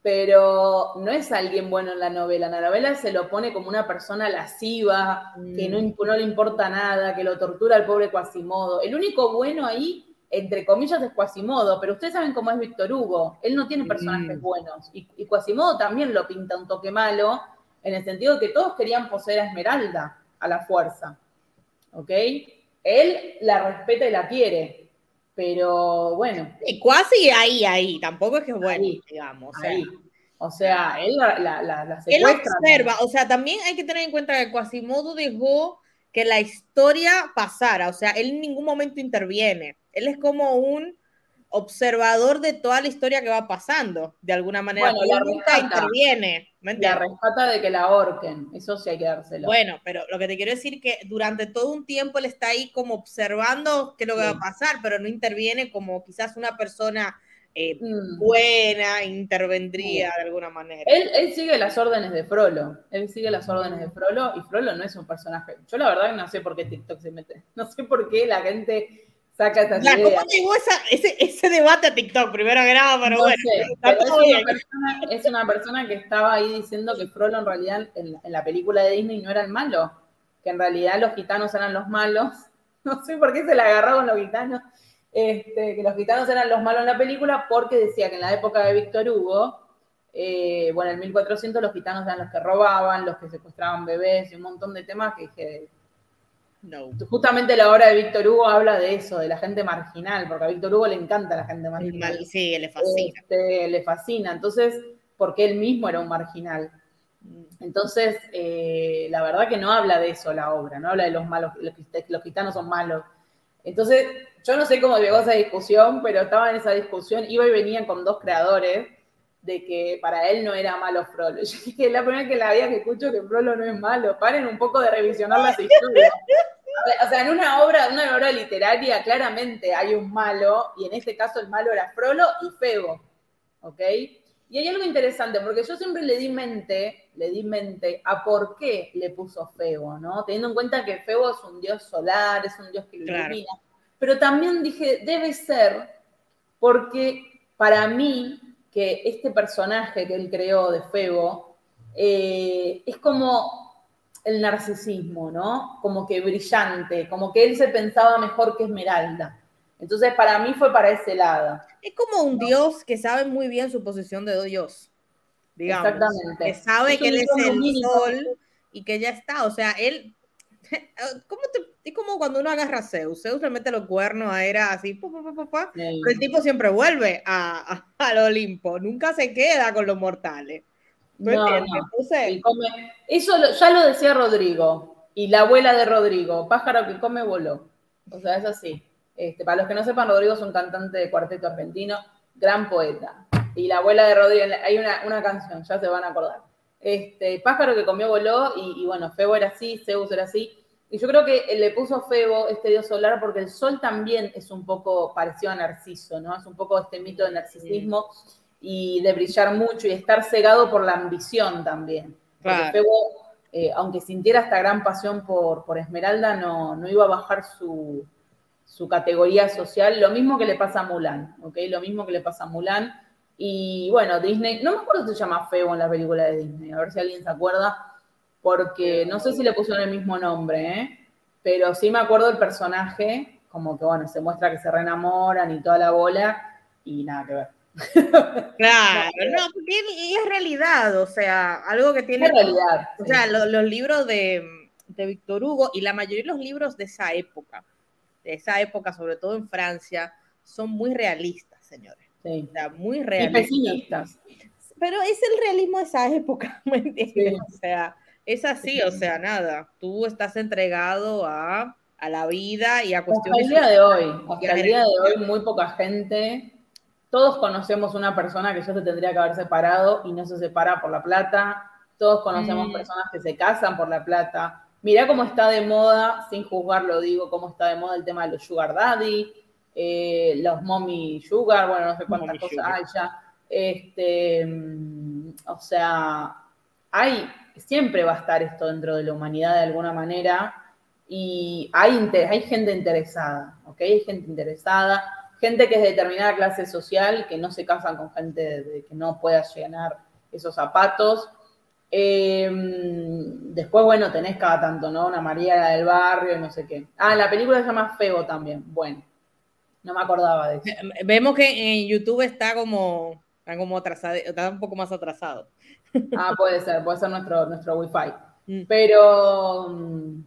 pero no es alguien bueno en la novela. En la novela se lo pone como una persona lasciva, que no, mm. no, le importa nada, que lo tortura al pobre Quasimodo. El único bueno ahí, entre comillas, es Quasimodo, pero ustedes saben cómo es Víctor Hugo. Él no tiene personajes mm. buenos. Y, y, Quasimodo también lo pinta un toque malo, en el sentido de que todos querían poseer a Esmeralda a la fuerza. ¿Ok? Él la respeta y la quiere, pero bueno. Y casi ahí, ahí, tampoco es que es bueno, digamos. O sea, él la, la, la, Él observa, o sea, también hay que tener en cuenta que Quasimodo dejó que la historia pasara, o sea, él en ningún momento interviene. Él es como un observador de toda la historia que va pasando, de alguna manera. Bueno, la nunca interviene. la rescata de que la ahorquen, eso sí hay que dárselo. Bueno, pero lo que te quiero decir que durante todo un tiempo él está ahí como observando qué es lo que va a pasar, pero no interviene como quizás una persona eh, mm. buena intervendría de alguna manera. Él, él, sigue las órdenes de Frollo, él sigue las órdenes de Frollo y Frollo no es un personaje. Yo la verdad no sé por qué TikTok se mete, no sé por qué la gente saca ideas. ¿Cómo llegó ese, ese debate a TikTok? Primero que nada, pero No bueno. sé, pero es, una persona, es una persona que estaba ahí diciendo que Frollo en realidad en, la- en la película de Disney no era el malo, que en realidad los gitanos eran los malos. No sé por qué se la agarró con los gitanos. Este, que los gitanos eran los malos en la película porque decía que en la época de Víctor Hugo, eh, bueno, en 1400 los gitanos eran los que robaban, los que secuestraban bebés y un montón de temas que dije, No. justamente la obra de Víctor Hugo habla de eso, de la gente marginal, porque a Víctor Hugo le encanta la gente marginal. sí, le fascina. Este, le fascina. Entonces, porque él mismo era un marginal. Entonces, eh, la verdad que no habla de eso la obra, no habla de los malos, los, git- los gitanos son malos. Entonces, yo no sé cómo llegó esa discusión, pero estaba en esa discusión, iba y venía con dos creadores de que para él no era malo Frollo. Yo dije, es la primera vez que la vida que escucho que Frollo no es malo. Paren un poco de revisionar las historias. O sea, en una obra, una obra literaria, claramente hay un malo, y en este caso el malo era Frollo y Febo. ¿Ok? Y hay algo interesante, porque yo siempre le di mente, le di mente a por qué le puso Febo, ¿no? Teniendo en cuenta que Febo es un dios solar, es un dios que lo Claro. ilumina. Pero también dije, debe ser porque para mí, que este personaje que él creó de Febo, eh, es como el narcisismo, ¿no? Como que brillante, como que él se pensaba mejor que Esmeralda. Entonces, para mí fue para ese lado. Es como un dios que sabe muy bien su posición de Dios. Digamos. Exactamente. Que sabe Es que él es el sol y que ya está. O sea, él. ¿Cómo te- es como cuando uno agarra a Zeus. Zeus le mete los cuernos a Hera así, pa, pa, pa, pa, pa, pero el tipo siempre vuelve a, a- al Olimpo. Nunca se queda con los mortales. ¿Tú No, entiendes? no. Entonces, y come- Eso lo- ya lo decía Rodrigo, y la abuela de Rodrigo, pájaro que come voló. O sea, es así. Este, para los que no sepan, Rodrigo es un cantante de cuarteto argentino, gran poeta. Y la abuela de Rodrigo, hay una, una canción, ya se van a acordar. Este, pájaro que comió voló, y, y bueno, Febo era así, Zeus era así. Y yo creo que le puso Febo, este dios solar, porque el sol también es un poco parecido a Narciso, ¿no? Es un poco este mito de narcisismo y de brillar mucho y estar cegado por la ambición también. Porque Claro. Febo, eh, aunque sintiera esta gran pasión por, por Esmeralda, no, no iba a bajar su, su categoría social. Lo mismo que le pasa a Mulan, ¿ok? Lo mismo que le pasa a Mulan. Y bueno, Disney, no me acuerdo si se llama Febo en la película de Disney, a ver si alguien se acuerda, porque no sé si le pusieron el mismo nombre, ¿eh? Pero sí me acuerdo del personaje, como que bueno, se muestra que se reenamoran y toda la bola, y nada que ver. claro, no, porque es realidad. O sea, algo que tiene. Es realidad. O sea, lo- los libros de, de Víctor Hugo y la mayoría de los libros de esa época, de esa época, sobre todo en Francia, son muy realistas, señores. sí. O sea, muy Y realistas. pesimistas. Pero es el realismo de esa época, ¿me entiendes? Sí. O sea, es así, o sea, nada. Tú estás entregado a, a la vida y a Hasta cuestiones. el día de hoy, hasta el día de hoy, muy poca gente. Todos conocemos una persona que ya se tendría que haber separado y no se separa por la plata. Todos conocemos Mm. personas que se casan por la plata. Mirá cómo está de moda, sin juzgarlo digo, cómo está de moda el tema de los sugar daddy, eh, los mommy sugar, bueno, no sé cuántas Mommy cosas sugar. hay ya. Este, mm, o sea, hay, siempre va a estar esto dentro de la humanidad de alguna manera y hay, hay gente interesada, ¿ok? Hay gente interesada, gente que es de determinada clase social, que no se casan con gente de, que no pueda llenar esos zapatos. Eh, después, bueno, tenés cada tanto, ¿no? Una María del barrio y no sé qué. Ah, la película se llama Febo también. Bueno, no me acordaba de eso. Vemos que en YouTube está como, está como atrasado, está un poco más atrasado. Ah, puede ser, puede ser nuestro, nuestro wifi. Mm. Pero, mm,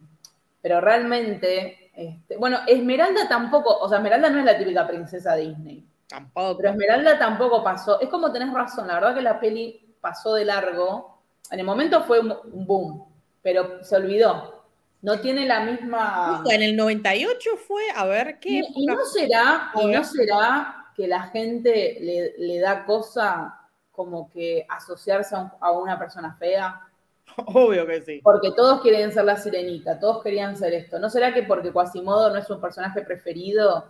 pero realmente, este, bueno, Esmeralda tampoco, o sea, Esmeralda no es la típica princesa Disney, Tampoco. pero Esmeralda tampoco pasó, es como tenés razón, la verdad que la peli pasó de largo, en el momento fue un un boom, pero se olvidó, no tiene la misma... En el 98 fue, a ver, ¿qué Y, y no será, y no será que la gente le, le da cosa como que asociarse a, un- a una persona fea. Obvio que sí. Porque todos quieren ser la sirenita, todos querían ser esto. ¿No será que porque Quasimodo no es un personaje preferido,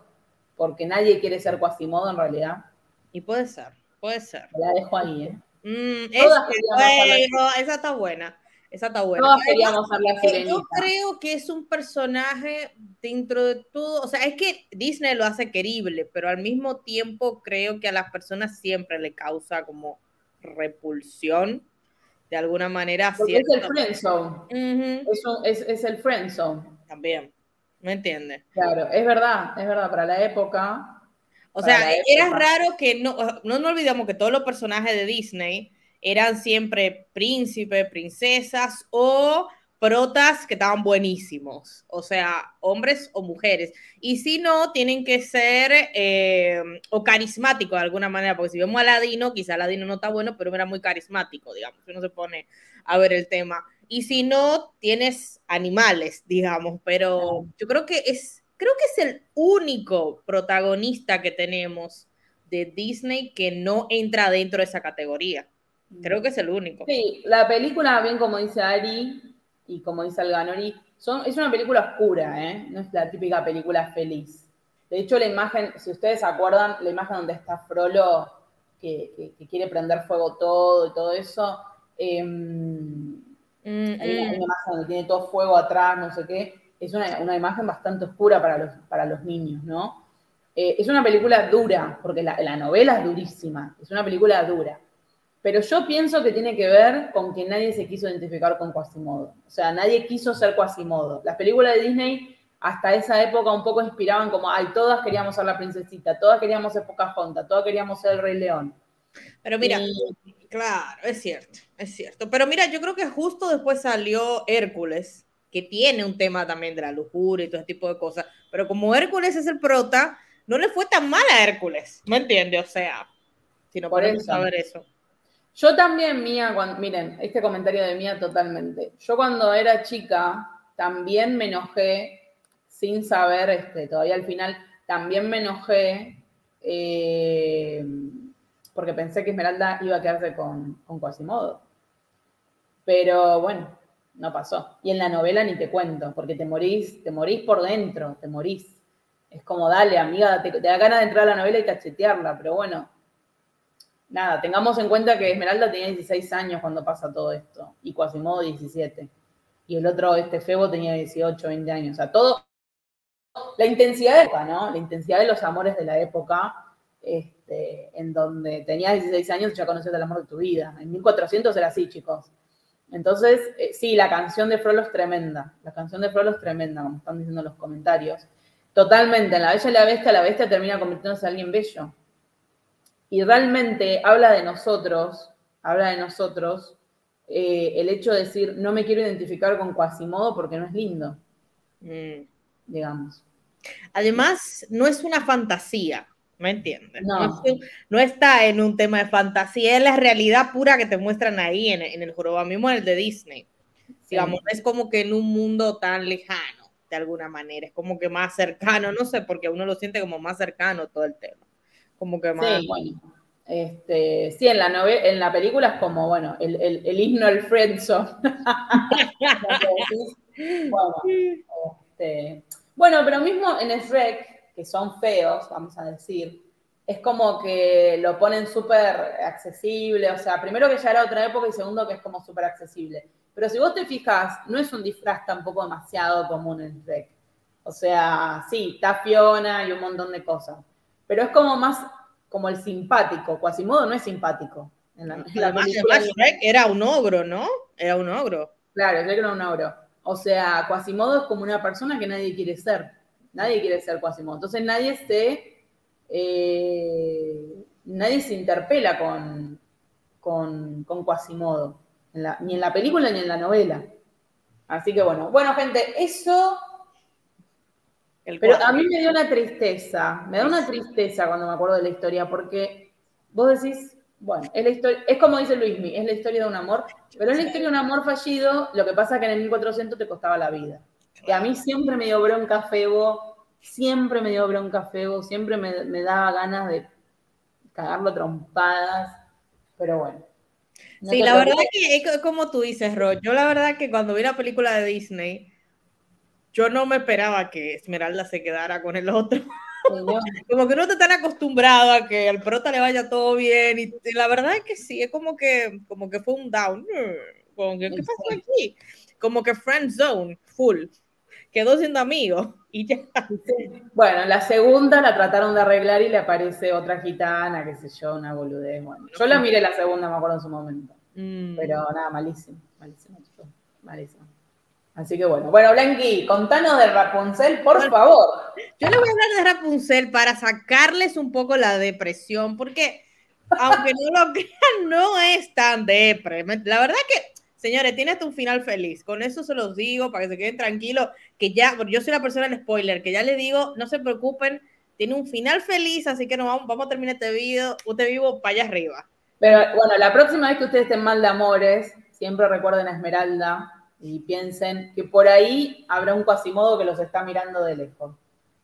porque nadie quiere ser Quasimodo en realidad? Y puede ser, puede ser. La dejo ahí, ¿eh? Mm, es- bueno, esa está buena. Esa está buena. Todos queríamos ser la sirenita. Yo creo que es un personaje dentro de todo, o sea, es que Disney lo hace querible, pero al mismo tiempo creo que a las personas siempre le causa como repulsión de alguna manera. Porque es el friendzone. Eso es, es el friendzone. También. ¿Me entiendes? Claro, es verdad, es verdad, para la época. O sea, era raro que no, no nos olvidamos que todos los personajes de Disney eran siempre príncipes, princesas o protas que estaban buenísimos, o sea, hombres o mujeres. Y si no, tienen que ser eh, o carismáticos de alguna manera, porque si vemos a Ladino, quizá Ladino no está bueno, pero era muy carismático, digamos, uno se pone a ver el tema. Y si no, tienes animales, digamos, pero yo creo que es, creo que es el único protagonista que tenemos de Disney que no entra dentro de esa categoría. Creo que es el único. Sí, la película, bien como dice Ari y como dice Alganori, son, es una película oscura, ¿eh? No es la típica película feliz. De hecho, la imagen, si ustedes se acuerdan, la imagen donde está Frollo, que, quiere prender fuego todo y todo eso, em, hay una, imagen donde tiene todo fuego atrás, no sé qué, es una, imagen bastante oscura para los, para los niños, ¿no? Eh, es una película dura, porque la, la novela es durísima, es una película dura. Pero yo pienso que tiene que ver con que nadie se quiso identificar con Quasimodo. O sea, nadie quiso ser Quasimodo. Las películas de Disney hasta esa época un poco inspiraban como, ay, todas queríamos ser la princesita, todas queríamos ser Pocahontas, todas queríamos ser el Rey León. Pero mira, claro, es cierto, es cierto. Pero mira, yo creo que justo después salió Hércules, que tiene un tema también de la lujuria y todo ese tipo de cosas. Pero como Hércules es el prota, no le fue tan mal a Hércules, ¿me entiendes? O sea, si no podemos saber eso. Yo también, Mía, cuando, miren, este comentario de Mía totalmente. Yo cuando era chica también me enojé sin saber, este, todavía al final, también me enojé eh, porque pensé que Esmeralda iba a quedarse con, con Quasimodo. Pero bueno, no pasó. Y en la novela ni te cuento, porque te morís, te morís por dentro, te morís. Es como, dale, amiga, te, te da ganas de entrar a la novela y cachetearla, pero bueno, nada, tengamos en cuenta que Esmeralda tenía 16 años cuando pasa todo esto, y Quasimodo 17. Y el otro, este Febo, tenía 18, 20 años. O sea, todo. La intensidad de ¿no? La intensidad de los amores de la época, este, en donde tenías 16 años y ya conocías el amor de tu vida. En 1400 era así, chicos. Entonces, eh, sí, la canción de Frollo es tremenda. La canción de Frollo es tremenda, como están diciendo los comentarios. Totalmente. En La Bella y la Bestia, la bestia termina convirtiéndose en alguien bello y realmente habla de nosotros, habla de nosotros, eh, el hecho de decir, no me quiero identificar con Quasimodo porque no es lindo, mm. digamos. Además, no es una fantasía, ¿me entiendes? No. está en un tema de fantasía, es la realidad pura que te muestran ahí en, el jorobado, mismo el de Disney. Digamos, es como que en un mundo tan lejano, de alguna manera, es como que más cercano, no sé, porque uno lo siente como más cercano todo el tema como que más. Sí, bueno. Este, sí, en la, novela, en la película es como, bueno, el, el, el himno al friendzone. bueno, este, bueno, pero mismo en Shrek, que son feos, vamos a decir, es como que lo ponen súper accesible, o sea, primero que ya era otra época y segundo que es como súper accesible. Pero si vos te fijas, no es un disfraz tampoco demasiado común en Shrek. O sea, sí, está Fiona y un montón de cosas pero es como más como el simpático. Quasimodo no es simpático. En la, era un ogro, ¿no? Era un ogro. Claro, Shrek era un ogro. O sea, Quasimodo es como una persona que nadie quiere ser. Nadie quiere ser Quasimodo. Entonces nadie se. Eh, nadie se interpela con, con, con Quasimodo. ni en la película ni en la novela. Así que bueno. Bueno, gente, eso pero a mí me dio una tristeza, me da una tristeza cuando me acuerdo de la historia, porque vos decís, bueno, es, la historia, es como dice Luismi, es la historia de un amor, pero es la historia de un amor fallido, lo que pasa es que en el 1400 te costaba la vida. Y a mí siempre me dio bronca Febo, siempre me dio bronca Febo, siempre me, daba ganas de cagarlo trompadas, pero bueno. sí, la verdad que es como tú dices, Ro, yo la verdad que cuando vi la película de Disney, yo no me esperaba que Esmeralda se quedara con el otro. como que no te tan acostumbrado a que al prota le vaya todo bien y, la verdad es que sí, es como que, como que fue un down. ¿Qué pasó aquí? Como que friend zone, full. Quedó siendo amigo y ya. Bueno, la segunda la trataron de arreglar y le aparece otra gitana, qué sé yo, una boludez. Bueno, yo la miré la segunda, me acuerdo en su momento. Mm. Pero nada, malísimo, malísimo. Malísimo. Así que bueno. Bueno, Blanqui, contanos de Rapunzel, por favor. Yo le voy a hablar de Rapunzel para sacarles un poco la depresión, porque aunque no lo crean, no es tan depre. La verdad que, señores, tiene hasta un final feliz. Con eso se los digo, para que se queden tranquilos, que ya, yo soy la persona del spoiler, que ya les digo, no se preocupen, tiene un final feliz, así que no vamos, vamos a terminar este video, usted vivo para allá arriba. Pero bueno, la próxima vez que ustedes estén mal de amores, siempre recuerden a Esmeralda, y piensen que por ahí habrá un cuasimodo que los está mirando de lejos.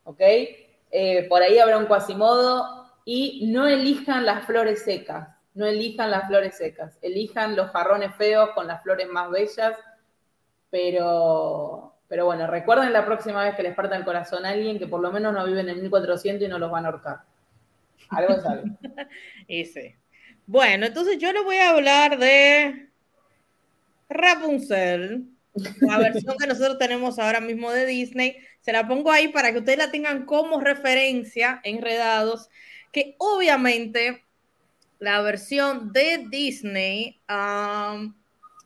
¿Ok? Eh, por ahí habrá un cuasimodo y no elijan las flores secas, no elijan las flores secas, elijan los jarrones feos con las flores más bellas, pero, pero bueno, recuerden la próxima vez que les parta el corazón a alguien que por lo menos no viven en 1400 y no los van a ahorcar. Algo es algo. sí. Bueno, entonces yo les voy a hablar de Rapunzel, la versión que nosotros tenemos ahora mismo de Disney. Se la pongo ahí para que ustedes la tengan como referencia, enredados, que obviamente la versión de Disney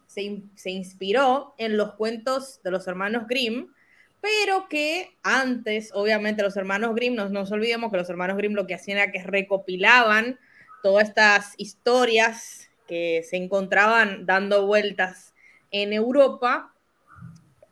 se, se, inspiró en los cuentos de los hermanos Grimm, pero que antes, obviamente, los hermanos Grimm, no nos olvidemos que los hermanos Grimm lo que hacían era que recopilaban todas estas historias que se encontraban dando vueltas en Europa,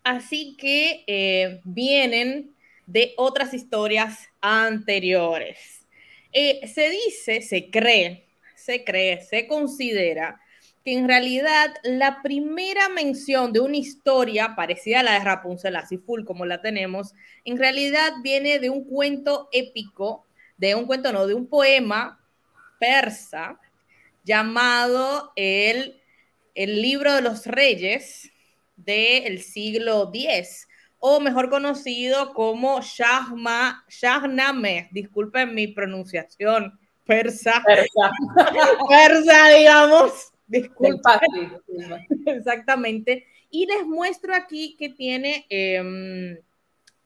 así que eh, vienen de otras historias anteriores. Eh, se dice, se cree, se cree, se considera que en realidad la primera mención de una historia parecida a la de Rapunzel, así full como la tenemos, en realidad viene de un cuento épico, de un cuento no, de un poema persa llamado el el libro de los reyes del siglo X, o mejor conocido como Shahma, Shahnameh, disculpen mi pronunciación persa, persa, persa digamos, disculpen. Exactamente. Y les muestro aquí que tiene, em,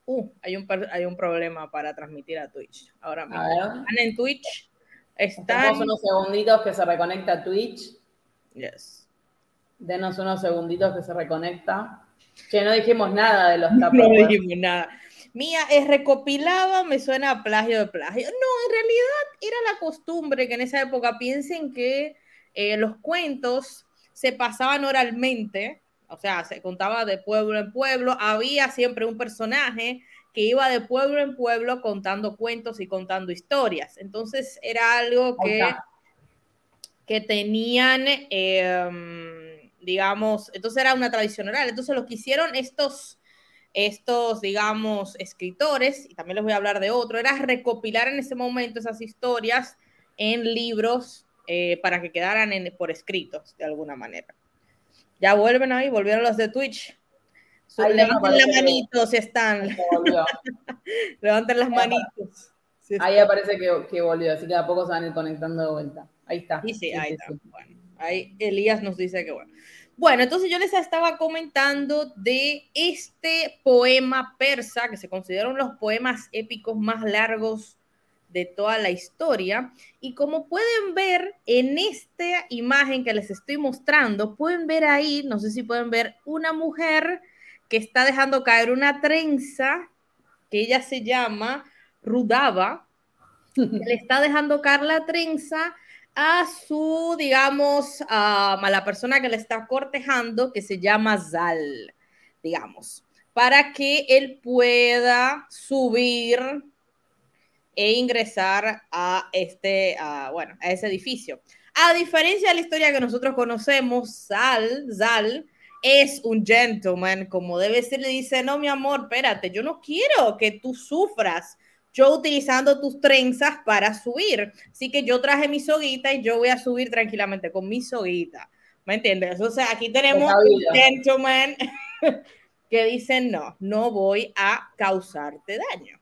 uh, hay un, hay un problema para transmitir a Twitch. Ahora mismo. Están en Twitch. Están... unos segunditos que se reconecta a Twitch. Yes. Denos unos segunditos que se reconecta. Que no dijimos nada de los tapos. No dijimos nada. Mía, es recopilaba, me suena a plagio de plagio. No, en realidad era la costumbre que en esa época piensen que eh, los cuentos se pasaban oralmente, o sea, se contaba de pueblo en pueblo, había siempre un personaje que iba de pueblo en pueblo contando cuentos y contando historias. Entonces era algo que, que tenían... Eh, digamos, entonces era una tradición oral. Entonces lo que hicieron estos, estos, digamos, escritores, y también les voy a hablar de otro, era recopilar en ese momento esas historias en libros eh, para que quedaran por escritos de alguna manera. Ya vuelven ahí, volvieron los de Twitch. levanten las manitos si están. levanten las manitos. ahí aparece que, que, volvió, así que a poco se van a ir conectando de vuelta. Ahí está. Sí, sí, ahí está. Bueno. Ahí Elías nos dice que bueno. Bueno, entonces yo les estaba comentando de este poema persa, que se consideran los poemas épicos más largos de toda la historia. Y como pueden ver en esta imagen que les estoy mostrando, pueden ver ahí, no sé si pueden ver, una mujer que está dejando caer una trenza, que ella se llama Rudaba, le está dejando caer la trenza a su, digamos, a la persona que le está cortejando, que se llama Zal, digamos, para que él pueda subir e ingresar a este, bueno, a ese edificio. A diferencia de la historia que nosotros conocemos, Zal, Zal es un gentleman, como debe ser, le dice, no, mi amor, espérate, yo no quiero que tú sufras yo utilizando tus trenzas para subir. Así que yo traje mi soguita y yo voy a subir tranquilamente con mi soguita. ¿Me entiendes? O sea, aquí tenemos un gentleman que dice, no, no voy a causarte daño.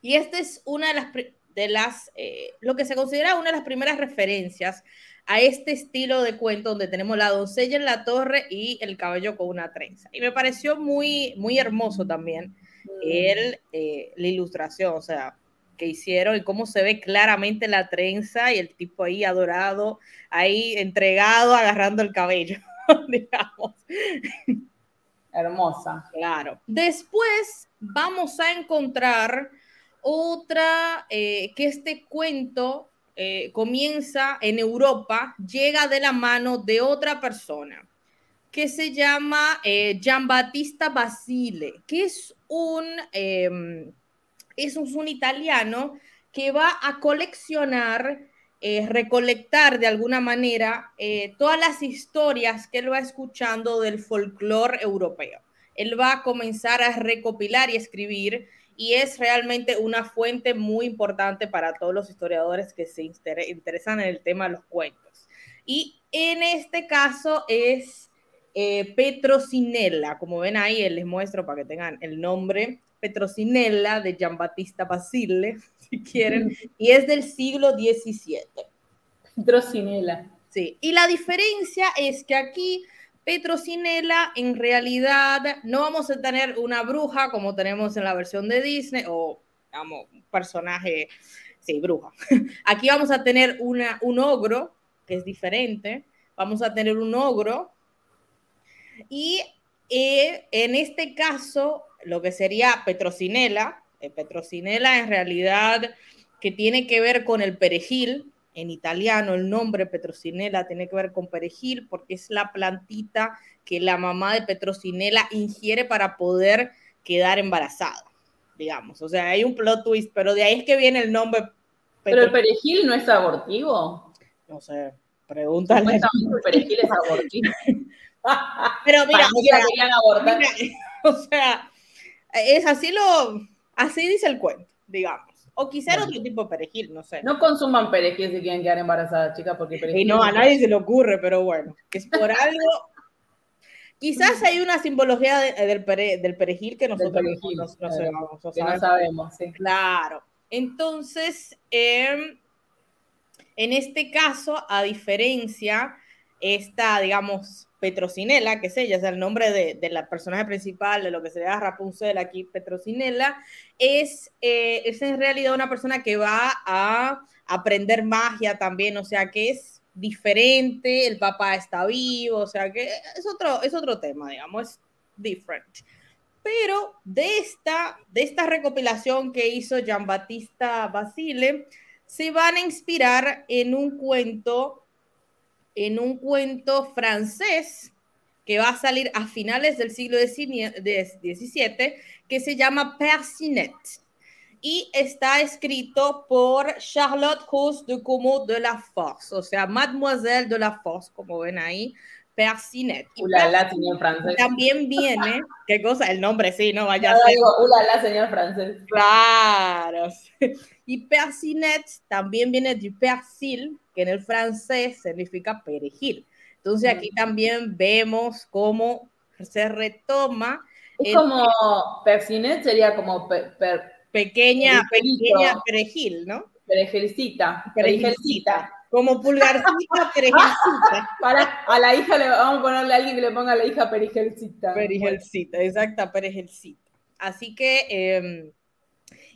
Y esta es una de las de las, eh, lo que se considera una de las primeras referencias a este estilo de cuento donde tenemos la doncella en la torre y el cabello con una trenza. Y me pareció muy, muy hermoso también. El, eh, la ilustración, o sea, que hicieron y cómo se ve claramente la trenza y el tipo ahí adorado, ahí entregado, agarrando el cabello, digamos. Hermosa. Claro. Después vamos a encontrar otra, eh, que este cuento eh, comienza en Europa, llega de la mano de otra persona que se llama eh, Giambattista Basile, que es un, em, es un italiano que va a coleccionar, eh, recolectar de alguna manera todas las historias que él va escuchando del folclore europeo. Él va a comenzar a recopilar y escribir y es realmente una fuente muy importante para todos los historiadores que se interesan en el tema de los cuentos. Y en este caso es eh, Petrocinella, como ven ahí, les muestro para que tengan el nombre, Petrocinella de Giambattista Basile, si quieren, y es del siglo XVII. Petrocinella. Sí, y la diferencia es que aquí Petrocinela, en realidad no vamos a tener una bruja como tenemos en la versión de Disney o, digamos, un personaje, sí, bruja. Aquí vamos a tener una, un ogro, que es diferente. Vamos a tener un ogro. Y eh, en este caso, lo que sería Petrocinela, eh, Petrocinela en realidad que tiene que ver con el perejil, en italiano el nombre Petrocinela tiene que ver con perejil porque es la plantita que la mamá de Petrocinela ingiere para poder quedar embarazada, digamos. O sea, hay un plot twist, pero de ahí es que viene el nombre. ¿Pero el perejil no es abortivo? No sé, pregúntale. el perejil es abortivo. pero mira, o sea, es así lo, así dice el cuento, digamos. O quizá otro tipo de perejil, no sé. No consuman perejil si quieren quedar embarazadas, chicas, porque perejil. Y no, a nadie se le ocurre, pero bueno, es por algo. Quizás hay una simbología del, del, perejil que nosotros no, sabemos. Que no sabemos, sí. Claro. Entonces, em, en este caso, a diferencia, esta, digamos, Petrocinela, que es ella, es el nombre de, la personaje principal de lo que se Rapunzel aquí, Petrocinela, es, eh, es en realidad una persona que va a aprender magia también, o sea que es diferente, el papá está vivo, o sea que es otro, es otro tema, digamos, es different. Pero de esta, de esta recopilación que hizo Jean Basile, se van a inspirar en un cuento en un cuento francés que va a salir a finales del siglo XVII, que se llama Percinet. Y está escrito por Charlotte Hus de Como de la Force, o sea, Mademoiselle de la Force, como ven ahí, Percinet. Ulala, señor francés. También viene, ¿qué cosa? El nombre, sí, no vaya a ser. ulala, señor francés. Claro. Y Percinet también viene de Persil, que en el francés significa perejil. Entonces aquí también vemos cómo se retoma. Es como persinet sería como pequeña, pequeña perejil, ¿no? Perejilcita. Perejilcita. Como pulgarcita, perejilcita. Para, a la hija le vamos a ponerle a alguien que le ponga a la hija perigelcita. Perigelcita, exacta, perigelcita. Así que, em,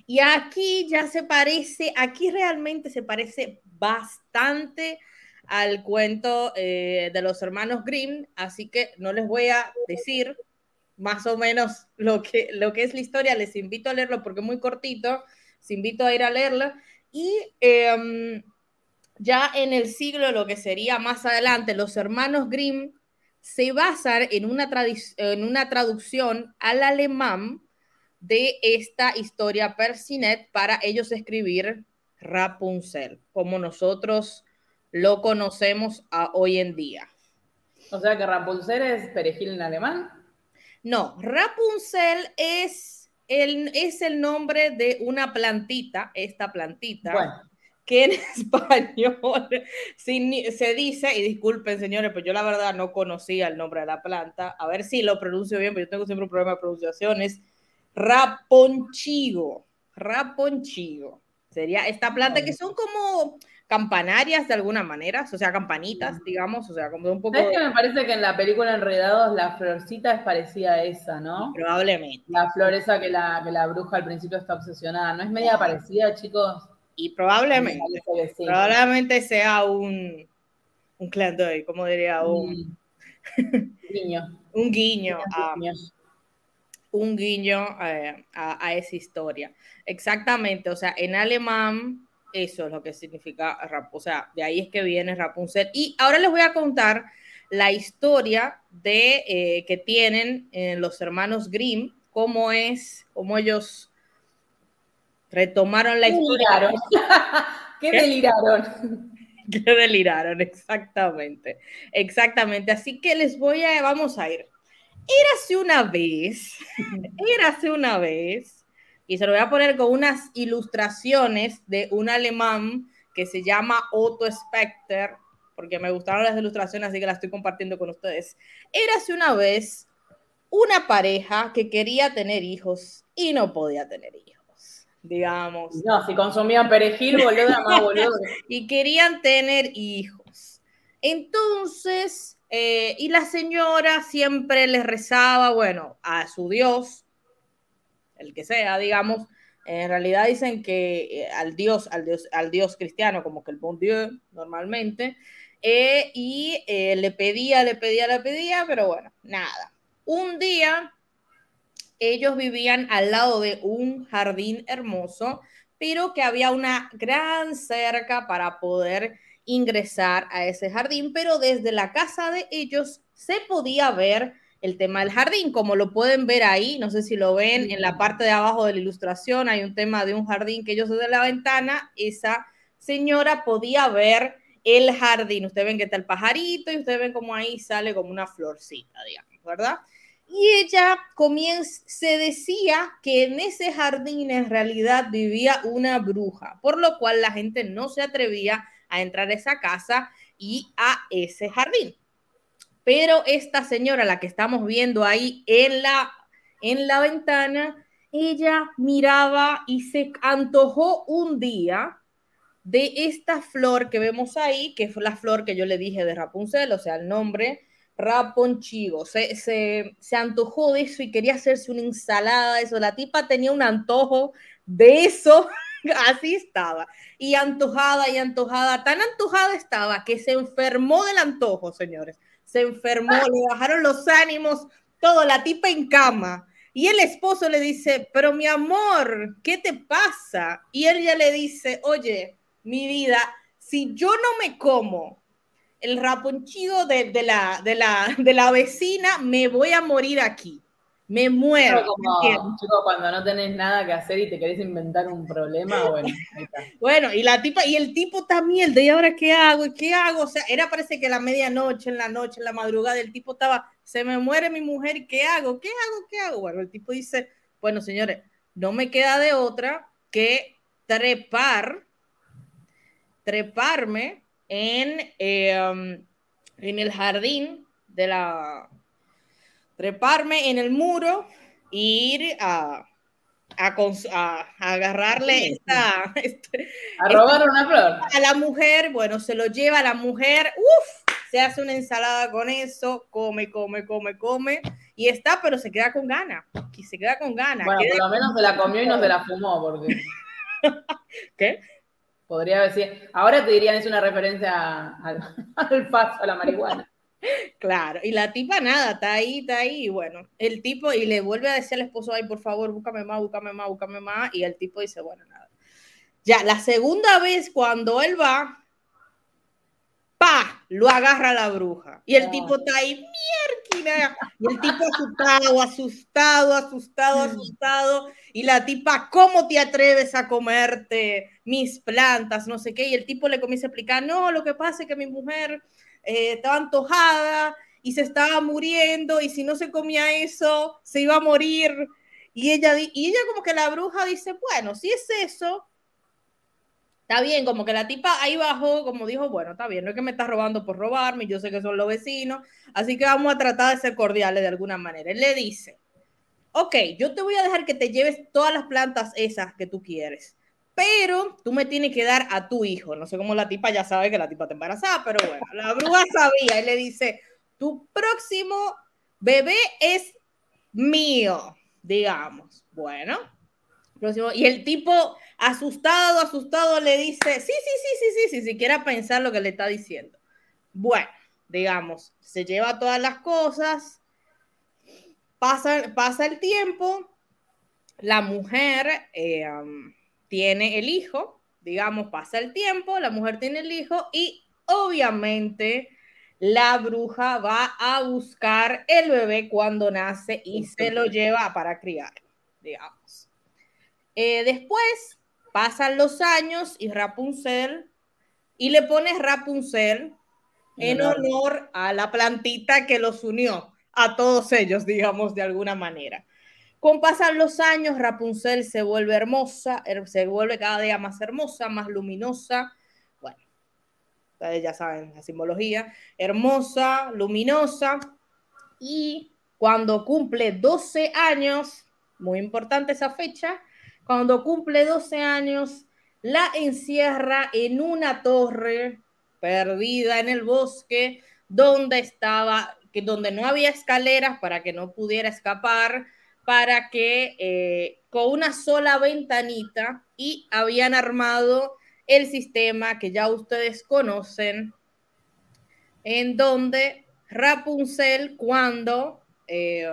y aquí ya se parece, aquí realmente se parece bastante al cuento eh, de los hermanos Grimm, así que no les voy a decir más o menos lo que, lo que es la historia, les invito a leerlo porque es muy cortito, les invito a ir a leerlo. Y em, ya en el siglo, lo que sería más adelante, los hermanos Grimm se basan en una, en una traducción al alemán de esta historia Persinet para ellos escribir Rapunzel, como nosotros lo conocemos hoy en día. O sea que Rapunzel es perejil en alemán. No, Rapunzel es el, es el nombre de una plantita, esta plantita, que en español se dice, y disculpen señores, pero yo la verdad no conocía el nombre de la planta, a ver si lo pronuncio bien, pero yo tengo siempre un problema de pronunciación, es Raponchigo, Raponchigo. Sería esta planta que son como campanarias de alguna manera, o sea, campanitas, digamos, o sea, como un poco... Es que me parece que en la película Enredados la florcita es parecida a esa, ¿no? Probablemente. La flor esa que la, que la bruja al principio está obsesionada, ¿no es media parecida, chicos? Y probablemente, probablemente sea un, un clan como diría, un... guiño. un guiño. A, un guiño eh, a, esa historia. Exactamente, o sea, en alemán eso es lo que significa o sea, de ahí es que viene Rapunzel. Y ahora les voy a contar la historia de eh, que tienen eh, los hermanos Grimm, cómo es, cómo ellos retomaron la historia. ¿Qué, deliraron? ¿Qué deliraron? Exactamente, exactamente. Así que les voy a, vamos a ir. Érase una vez, érase una vez y se lo voy a poner con unas ilustraciones de un alemán que se llama Otto Specter, porque me gustaron las ilustraciones, así que las estoy compartiendo con ustedes. Érase una vez una pareja que quería tener hijos y no podía tener hijos, digamos. No, si consumían perejil, boludo, más boludo. y querían tener hijos. Entonces, eh, y la señora siempre les rezaba, bueno, a su Dios, el que sea, digamos, en realidad dicen que eh, al Dios, al Dios, al Dios cristiano, como que el bon Dieu normalmente, eh, y eh, le pedía, le pedía, le pedía, pero bueno, nada. Un día ellos vivían al lado de un jardín hermoso, pero que había una gran cerca para poder ingresar a ese jardín, pero desde la casa de ellos se podía ver el tema del jardín, como lo pueden ver ahí, no sé si lo ven en la parte de abajo de la ilustración, hay un tema de un jardín que ellos desde la ventana, esa señora podía ver el jardín, ustedes ven que está el pajarito y ustedes ven como ahí sale como una florcita, digamos, ¿verdad? Y ella comienza, se decía que en ese jardín en realidad vivía una bruja, por lo cual la gente no se atrevía a entrar a esa casa y a ese jardín pero esta señora, la que estamos viendo ahí en la, en la ventana, ella miraba y se antojó un día de esta flor que vemos ahí, que fue la flor que yo le dije de Rapunzel, o sea, el nombre Raponchigo. Se, se, se antojó de eso y quería hacerse una ensalada eso. La tipa tenía un antojo de eso, así estaba. Y antojada y antojada, tan antojada estaba que se enfermó del antojo, señores se enfermó, le bajaron los ánimos, todo, la tipa en cama. Y el esposo le dice, pero mi amor, ¿qué te pasa? Y ella le dice, oye, mi vida, si yo no me como el raponchido de, de, la, de, la, de la vecina, me voy a morir aquí. Me muero. Como, chico, cuando no tenés nada que hacer y te querés inventar un problema, bueno, Bueno, y la tipa, y el tipo también, de ahora qué hago? ¿Y qué hago? O sea, era parece que la medianoche, en la noche, en la madrugada, el tipo estaba, se me muere mi mujer, ¿qué hago? ¿Qué hago? ¿Qué hago? Bueno, el tipo dice, bueno, señores, no me queda de otra que trepar, treparme en, em, en el jardín de la, treparme en el muro e ir a, a, agarrarle esta, este, a robar una flor. A la mujer, bueno, se lo lleva a la mujer, uff, se hace una ensalada con eso, come, come, come, come, y está, pero se queda con ganas, y se queda con ganas. Bueno, por lo menos se la comió y no se la fumó, porque... ¿Qué? Podría decir, ahora te dirían es una referencia al, al paso, a la marihuana. Claro, y la tipa nada, está ahí, está ahí, y bueno, el tipo, y le vuelve a decir al esposo, ay, por favor, búscame más, búscame más, búscame más, y el tipo dice, bueno, nada. Ya, la segunda vez cuando él va, pa, lo agarra la bruja, y el tipo está ahí, mierda, y el tipo asustado, asustado, asustado, asustado, y la tipa, ¿cómo te atreves a comerte mis plantas? No sé qué, y el tipo le comienza a explicar, no, lo que pasa es que mi mujer eh, estaba antojada y se estaba muriendo y si no se comía eso, se iba a morir. Y ella, y ella como que la bruja dice, bueno, si es eso, está bien, como que la tipa ahí bajó, como dijo, bueno, está bien, no es que me estás robando por robarme, yo sé que son los vecinos, así que vamos a tratar de ser cordiales de alguna manera. Él le dice, ok, yo te voy a dejar que te lleves todas las plantas esas que tú quieres, pero tú me tienes que dar a tu hijo. No sé cómo la tipa ya sabe que la tipa está embarazada, pero bueno, la bruja sabía y le dice, tu próximo bebé es mío, digamos. Bueno, próximo. Y el tipo asustado, asustado le dice, sí, sí, sí, sí, sí, sí, si quiera pensar lo que le está diciendo. Bueno, digamos, se lleva todas las cosas, pasa, pasa el tiempo, la mujer eh, um, tiene el hijo, digamos, pasa el tiempo, la mujer tiene el hijo y obviamente la bruja va a buscar el bebé cuando nace y se lo lleva para criar, digamos. Eh, después pasan los años y Rapunzel, y le pones Rapunzel en honor a la plantita que los unió a todos ellos, digamos, de alguna manera. Con pasan los años, Rapunzel se vuelve hermosa, se vuelve cada día más hermosa, más luminosa. Bueno, ustedes ya saben la simbología. Hermosa, luminosa. Y cuando cumple 12 años, muy importante esa fecha, cuando cumple 12 años, la encierra en una torre perdida en el bosque, donde estaba, que donde no había escaleras para que no pudiera escapar, para que eh, con una sola ventanita y habían armado el sistema que ya ustedes conocen, en donde Rapunzel cuando eh,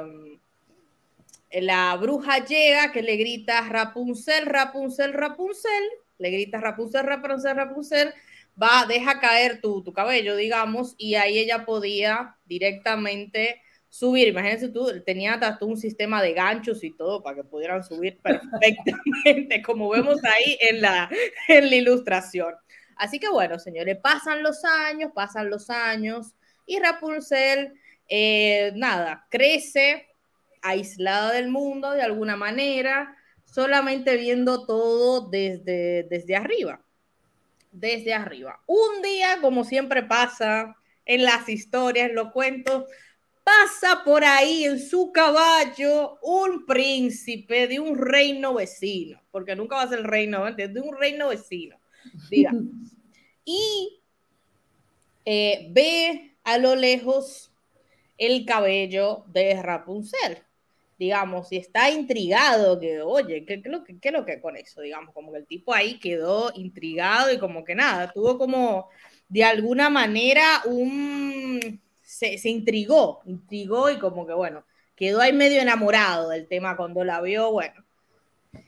la bruja llega, que le grita Rapunzel, Rapunzel, Rapunzel, le grita Rapunzel, Rapunzel, Rapunzel, va, deja caer tu, tu cabello, digamos, y ahí ella podía directamente subir. Imagínense tú, tenía hasta un sistema de ganchos y todo para que pudieran subir perfectamente, como vemos ahí en la, en la ilustración. Así que bueno, señores, pasan los años, pasan los años y Rapunzel, eh, nada, crece aislada del mundo de alguna manera, solamente viendo todo desde, desde arriba, desde arriba. Un día, como siempre pasa en las historias, en los cuentos, pasa por ahí en su caballo un príncipe de un reino vecino, porque nunca va a ser el reino, de un reino vecino, digamos. Y eh, ve a lo lejos el cabello de Rapunzel, digamos, y está intrigado, que, oye, ¿qué, qué, lo que, qué lo que con eso? Digamos, como que el tipo ahí quedó intrigado y como que nada, tuvo como de alguna manera un se, intrigó, intrigó y como que bueno, quedó ahí medio enamorado del tema cuando la vio, bueno.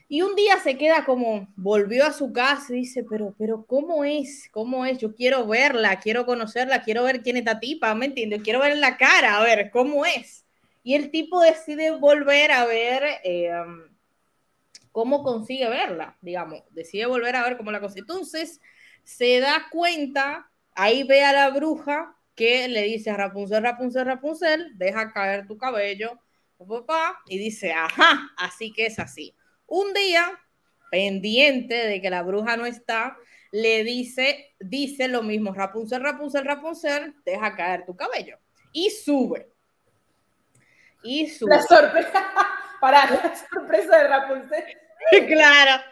Y un día se queda como, volvió a su casa y dice, pero, pero, ¿cómo es? ¿Cómo es? Yo quiero verla, quiero conocerla, quiero ver quién es esta tipa, ¿me entiendes? Quiero ver la cara, a ver, ¿cómo es? Y el tipo decide volver a ver eh, cómo consigue verla, digamos, decide volver a ver cómo la consigue. Entonces, se da cuenta, ahí ve a la bruja que le dice a Rapunzel, Rapunzel, Rapunzel, deja caer tu cabello, papá, y dice, ajá, así que es así. Un día, pendiente de que la bruja no está, le dice, dice lo mismo, Rapunzel, Rapunzel, Rapunzel, deja caer tu cabello. Y sube. Y sube. La sorpresa, para la sorpresa de Rapunzel. claro.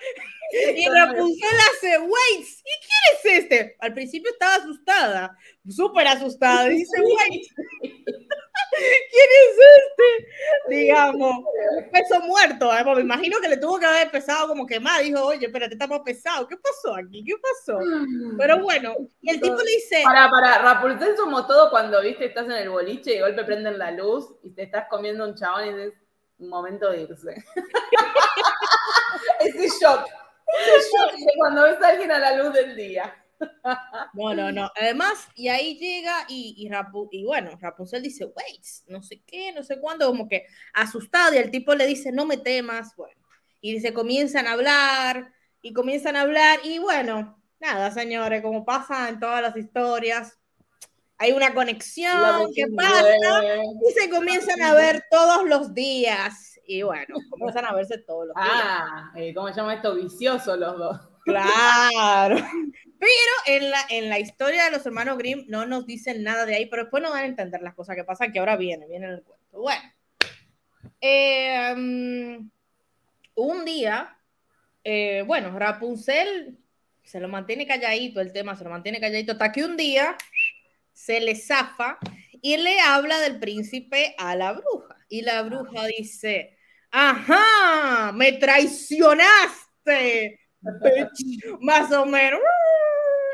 Y Rapunzel hace, wait, ¿y quién es este? Al principio estaba asustada, súper asustada. Dice, wait, ¿quién es este? Digamos, peso muerto. ¿eh? Me imagino que le tuvo que haber pesado como que más. Dijo, oye, espérate, estamos pesados. ¿Qué pasó aquí? ¿Qué pasó? Pero bueno, y el tipo le dice. Para, para, Rapunzel somos todo cuando, viste, estás en el boliche y de golpe prenden la luz y te estás comiendo un chabón y dices, momento de irse. Ese shock cuando ves a alguien a la luz del día. No, no, no. Además, y ahí llega y, y, y bueno, Rapunzel dice, wait, no sé qué, no sé cuándo, como que asustado y el tipo le dice, no me temas, bueno. Y se comienzan a hablar y comienzan a hablar y bueno, nada, señores, como pasa en todas las historias, hay una conexión que pasa y se comienzan a ver todos los días y bueno, comienzan a verse todos los días. Ah, eh, ¿cómo se llama esto? Vicioso los dos. Claro. Pero en la, en la historia de los hermanos Grimm no nos dicen nada de ahí, pero después nos van a entender las cosas que pasan, que ahora viene, viene en el cuento. Bueno, em, un día eh, bueno, Rapunzel se lo mantiene calladito el tema, se lo mantiene calladito hasta que un día se le zafa y le habla del príncipe a la bruja. Y la bruja dice, ajá, me traicionaste, más o menos.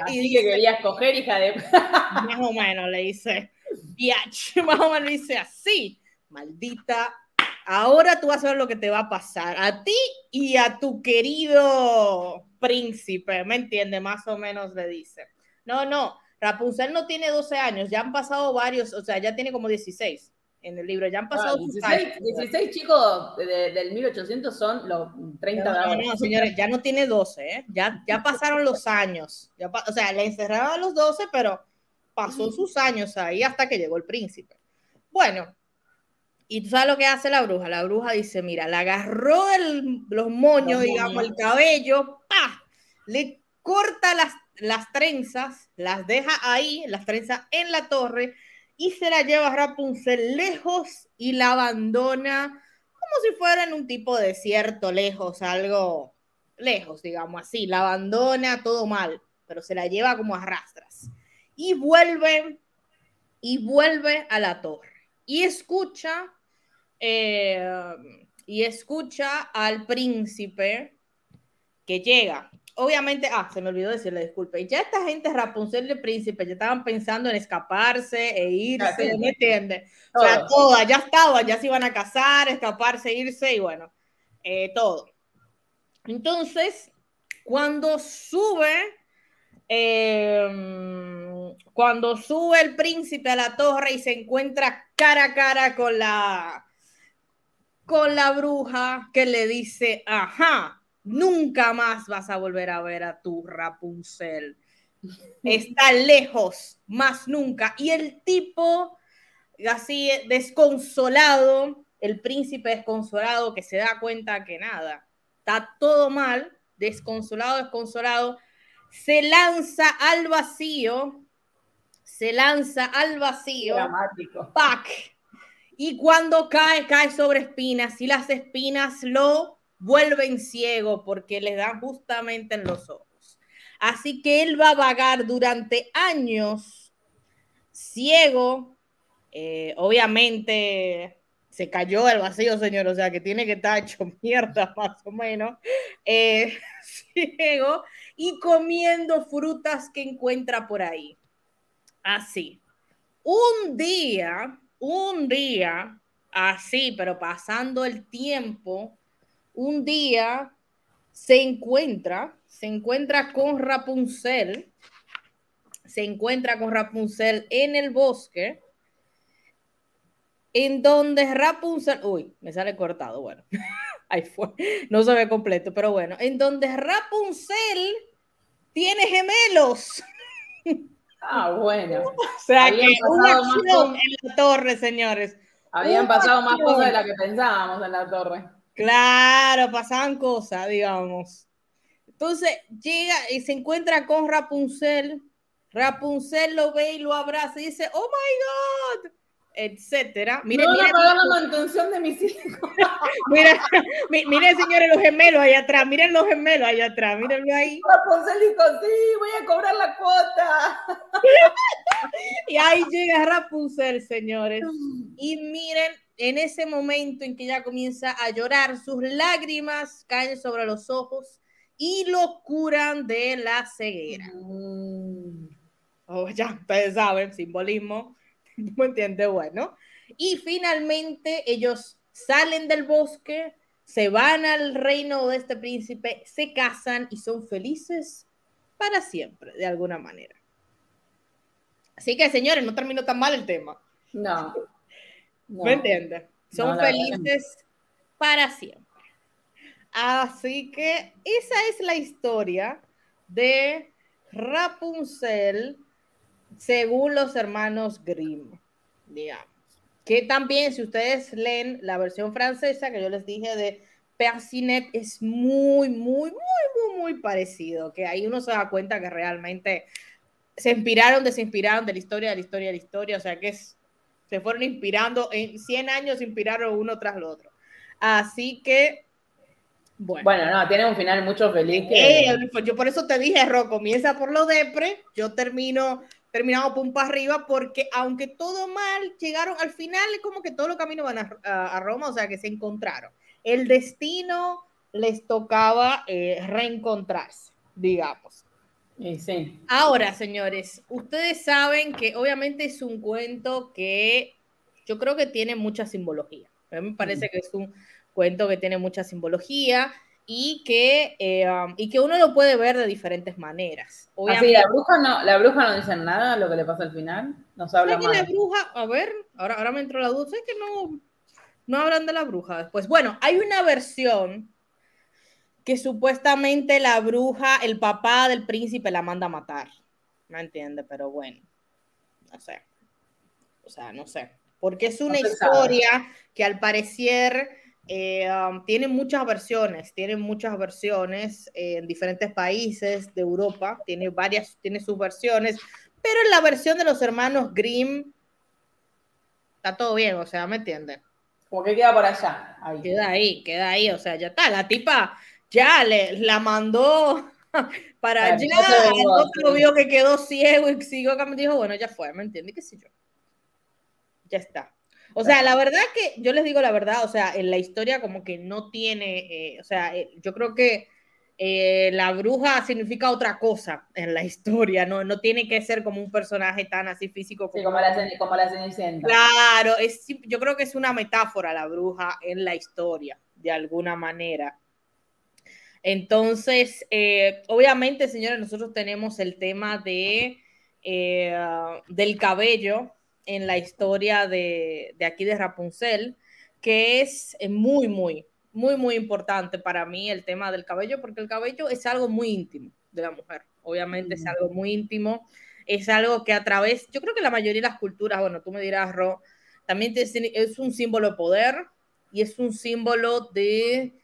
y que quería escoger, hija de... más o menos le dice, biach, más o menos le dice así, maldita ahora tú vas a ver lo que te va a pasar a ti y a tu querido príncipe, ¿me entiende? Más o menos le dice. No, no, Rapunzel no tiene 12 años, ya han pasado varios, o sea, ya tiene como 16 en el libro, ya han pasado 16, ah, 16 chicos del 1800 son los 30 de ahora. No, no, señores, ya no tiene 12, ¿eh? ya, ya pasaron los años, ya, o sea, le encerraron a los 12, pero pasó sus años ahí hasta que llegó el príncipe. Bueno, y tú sabes lo que hace la bruja. La bruja dice, mira, le agarró los moños, digamos, el cabello, ¡pa! Le corta las, las trenzas, las deja ahí, las trenzas en la torre, y se la lleva a Rapunzel lejos y la abandona como si fuera en un tipo de desierto, lejos, algo lejos, digamos así. La abandona todo mal, pero se la lleva como a rastras. Y vuelve, y vuelve a la torre. Y escucha eh, y escucha al príncipe que llega. Obviamente, ah, se me olvidó decirle, disculpe, ya esta gente Rapunzel y el príncipe ya estaban pensando en escaparse e irse, ¿me entiendes? O sea, todas, ya estaban, ya se iban a casar, escaparse, irse y bueno, eh, todo. Entonces, cuando sube, em, cuando sube el príncipe a la torre y se encuentra cara a cara con la, con la bruja que le dice, ajá, nunca más vas a volver a ver a tu Rapunzel. Está lejos, más nunca. Y el tipo, así desconsolado, el príncipe desconsolado que se da cuenta que nada, está todo mal, desconsolado, desconsolado, se lanza al vacío, se lanza al vacío. Dramático. ¡Pac! Y cuando cae, cae sobre espinas y las espinas lo vuelven ciego porque le dan justamente en los ojos. Así que él va a vagar durante años ciego. Eh, obviamente se cayó el vacío, señor, o sea que tiene que estar hecho mierda más o menos. Eh, ciego y comiendo frutas que encuentra por ahí. Así. Un día un día, así, pero pasando el tiempo, un día se encuentra, se encuentra con Rapunzel, se encuentra con Rapunzel en el bosque, en donde Rapunzel, uy, me sale cortado, bueno, ahí fue, no se ve completo, pero bueno, en donde Rapunzel tiene gemelos. Ah, bueno. O sea que una acción en la torre, señores. Habían pasado más cosas de las que pensábamos en la torre. Claro, pasaban cosas, digamos. Entonces llega y se encuentra con Rapunzel. Rapunzel lo ve y lo abraza y dice, oh my God, etcétera. Miren, no miren, la mantención de mis hijos. miren, miren, señores, los gemelos allá atrás, miren los gemelos allá atrás, mírenlo ahí. Rapunzel dijo, sí, voy a cobrar la cuota. y ahí llega Rapunzel, señores. Y miren, en ese momento en que ella comienza a llorar, sus lágrimas caen sobre los ojos y lo curan de la ceguera. Mm. Oh, ya, ustedes saben, simbolismo ¿me entiendes? Bueno, y finalmente ellos salen del bosque, se van al reino de este príncipe, se casan y son felices para siempre, de alguna manera. Así que, señores, no terminó tan mal el tema. No. ¿Me entiendes? Son felices para siempre. Así que esa es la historia de Rapunzel según los hermanos Grimm, digamos. Que también, si ustedes leen la versión francesa que yo les dije de Percinet, es muy, muy, muy, muy, muy parecido. Que ahí uno se da cuenta que realmente se inspiraron, desinspiraron de la historia, de la historia, de la historia. O sea que se fueron inspirando, en 100 años se inspiraron uno tras el otro. Así que Bueno. no, tiene un final mucho feliz. Eh, pues yo por eso te dije, Ro, comienza por lo depre, yo termino, terminamos pum para arriba, porque aunque todo mal, llegaron al final, es como que todos los caminos van a, Roma, o sea que se encontraron. El destino les tocaba eh, reencontrarse, digamos. Sí. Ahora, señores, ustedes saben que obviamente es un cuento que yo creo que tiene mucha simbología. A mí me parece mm. que es un cuento que tiene mucha simbología y que, eh, um, y que uno lo puede ver de diferentes maneras. Así, la bruja no, la bruja no dice nada lo que le pasa al final, nos habla más. la bruja, a ver, ahora, ahora me entró la duda, es que no, no hablan de la bruja después. Bueno, hay una versión que supuestamente la bruja, el papá del príncipe la manda a matar. No entiende, pero bueno, no sé. O sea, no sé. Porque es una historia que al parecer eh, um, tiene muchas versiones, tiene muchas versiones en diferentes países de Europa, tiene varias, tiene sus versiones, pero en la versión de los hermanos Grimm está todo bien, o sea, ¿me entienden? Como que queda por allá. Queda ahí, queda ahí, o sea, ya está, la tipa ya le, la mandó para allá, el otro vio que quedó ciego y siguió me dijo, bueno, ya fue, ¿me entiendes? ¿Qué sé yo? Ya está. O sea, la verdad que yo les digo la verdad, o sea, en la historia como que no tiene, eh, o sea, eh, yo creo que eh, la bruja significa otra cosa en la historia, ¿no? No tiene que ser como un personaje tan así físico como, como, la, como la Cenicienta. Claro, es, yo creo que es una metáfora la bruja en la historia, de alguna manera. Entonces, obviamente, señores, nosotros tenemos el tema de, del cabello, en la historia de, aquí de Rapunzel, que es eh, muy, muy, muy, muy importante para mí el tema del cabello, porque el cabello es algo muy íntimo de la mujer. Obviamente es algo muy íntimo, es algo que a través, yo creo que la mayoría de las culturas, bueno, tú me dirás, Ro, también es un símbolo de poder y es un símbolo de,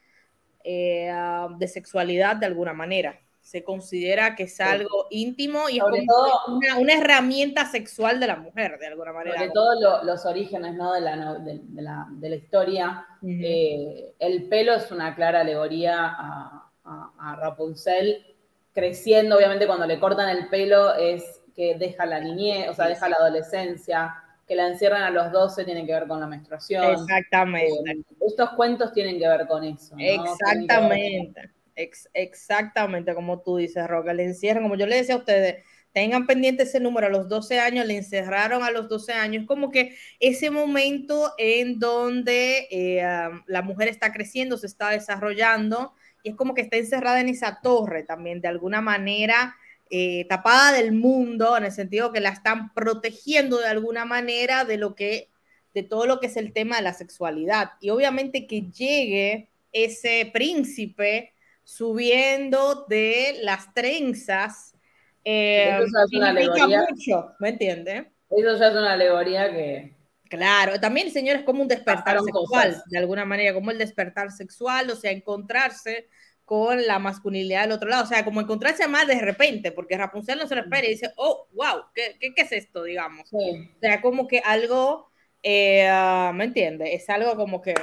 eh, de sexualidad de alguna manera se considera que es algo íntimo y es como una, herramienta sexual de la mujer, de alguna manera. Sobre todo los orígenes ¿no? de, la, de, la, de, la, historia. Eh, el pelo es una clara alegoría a, a, Rapunzel, creciendo, obviamente cuando le cortan el pelo es que deja la niñez, o sea, deja la adolescencia, que la encierran a los 12 tiene que ver con la menstruación. Exactamente. Eh, estos cuentos tienen que ver con eso. Exactamente exactamente como tú dices, Roca, le encierran, como yo le decía a ustedes, tengan pendiente ese número, a los 12 años, le encerraron a los 12 años, como que ese momento en donde eh, la mujer está creciendo, se está desarrollando, y es como que está encerrada en esa torre también, de alguna manera, eh, tapada del mundo, en el sentido que la están protegiendo de alguna manera de lo que, de todo lo que es el tema de la sexualidad. Y obviamente que llegue ese príncipe subiendo de las trenzas. Eh, eso es una alegoría. Mucho, ¿Me entiende? Eso ya es una alegoría que. Claro, también, señor, es como un despertar sexual, de alguna manera, como el despertar sexual, o sea, encontrarse con la masculinidad del otro lado, o sea, como encontrarse más de repente, porque Rapunzel no se lo espera y dice, oh, wow, ¿qué, qué, es esto, digamos? O sea, como que algo, eh, ¿me entiende? Es algo como que,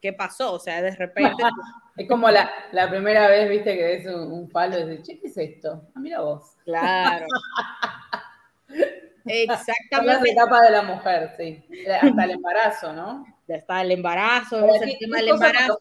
¿qué pasó? O sea, de repente Es como la, la, primera vez, viste, que ves un, palo y dices, che, ¿qué es esto? Ah, mira vos. Claro. Exactamente. la etapa de la mujer, sí. Hasta el embarazo, ¿no? Hasta el embarazo, el tema del embarazo.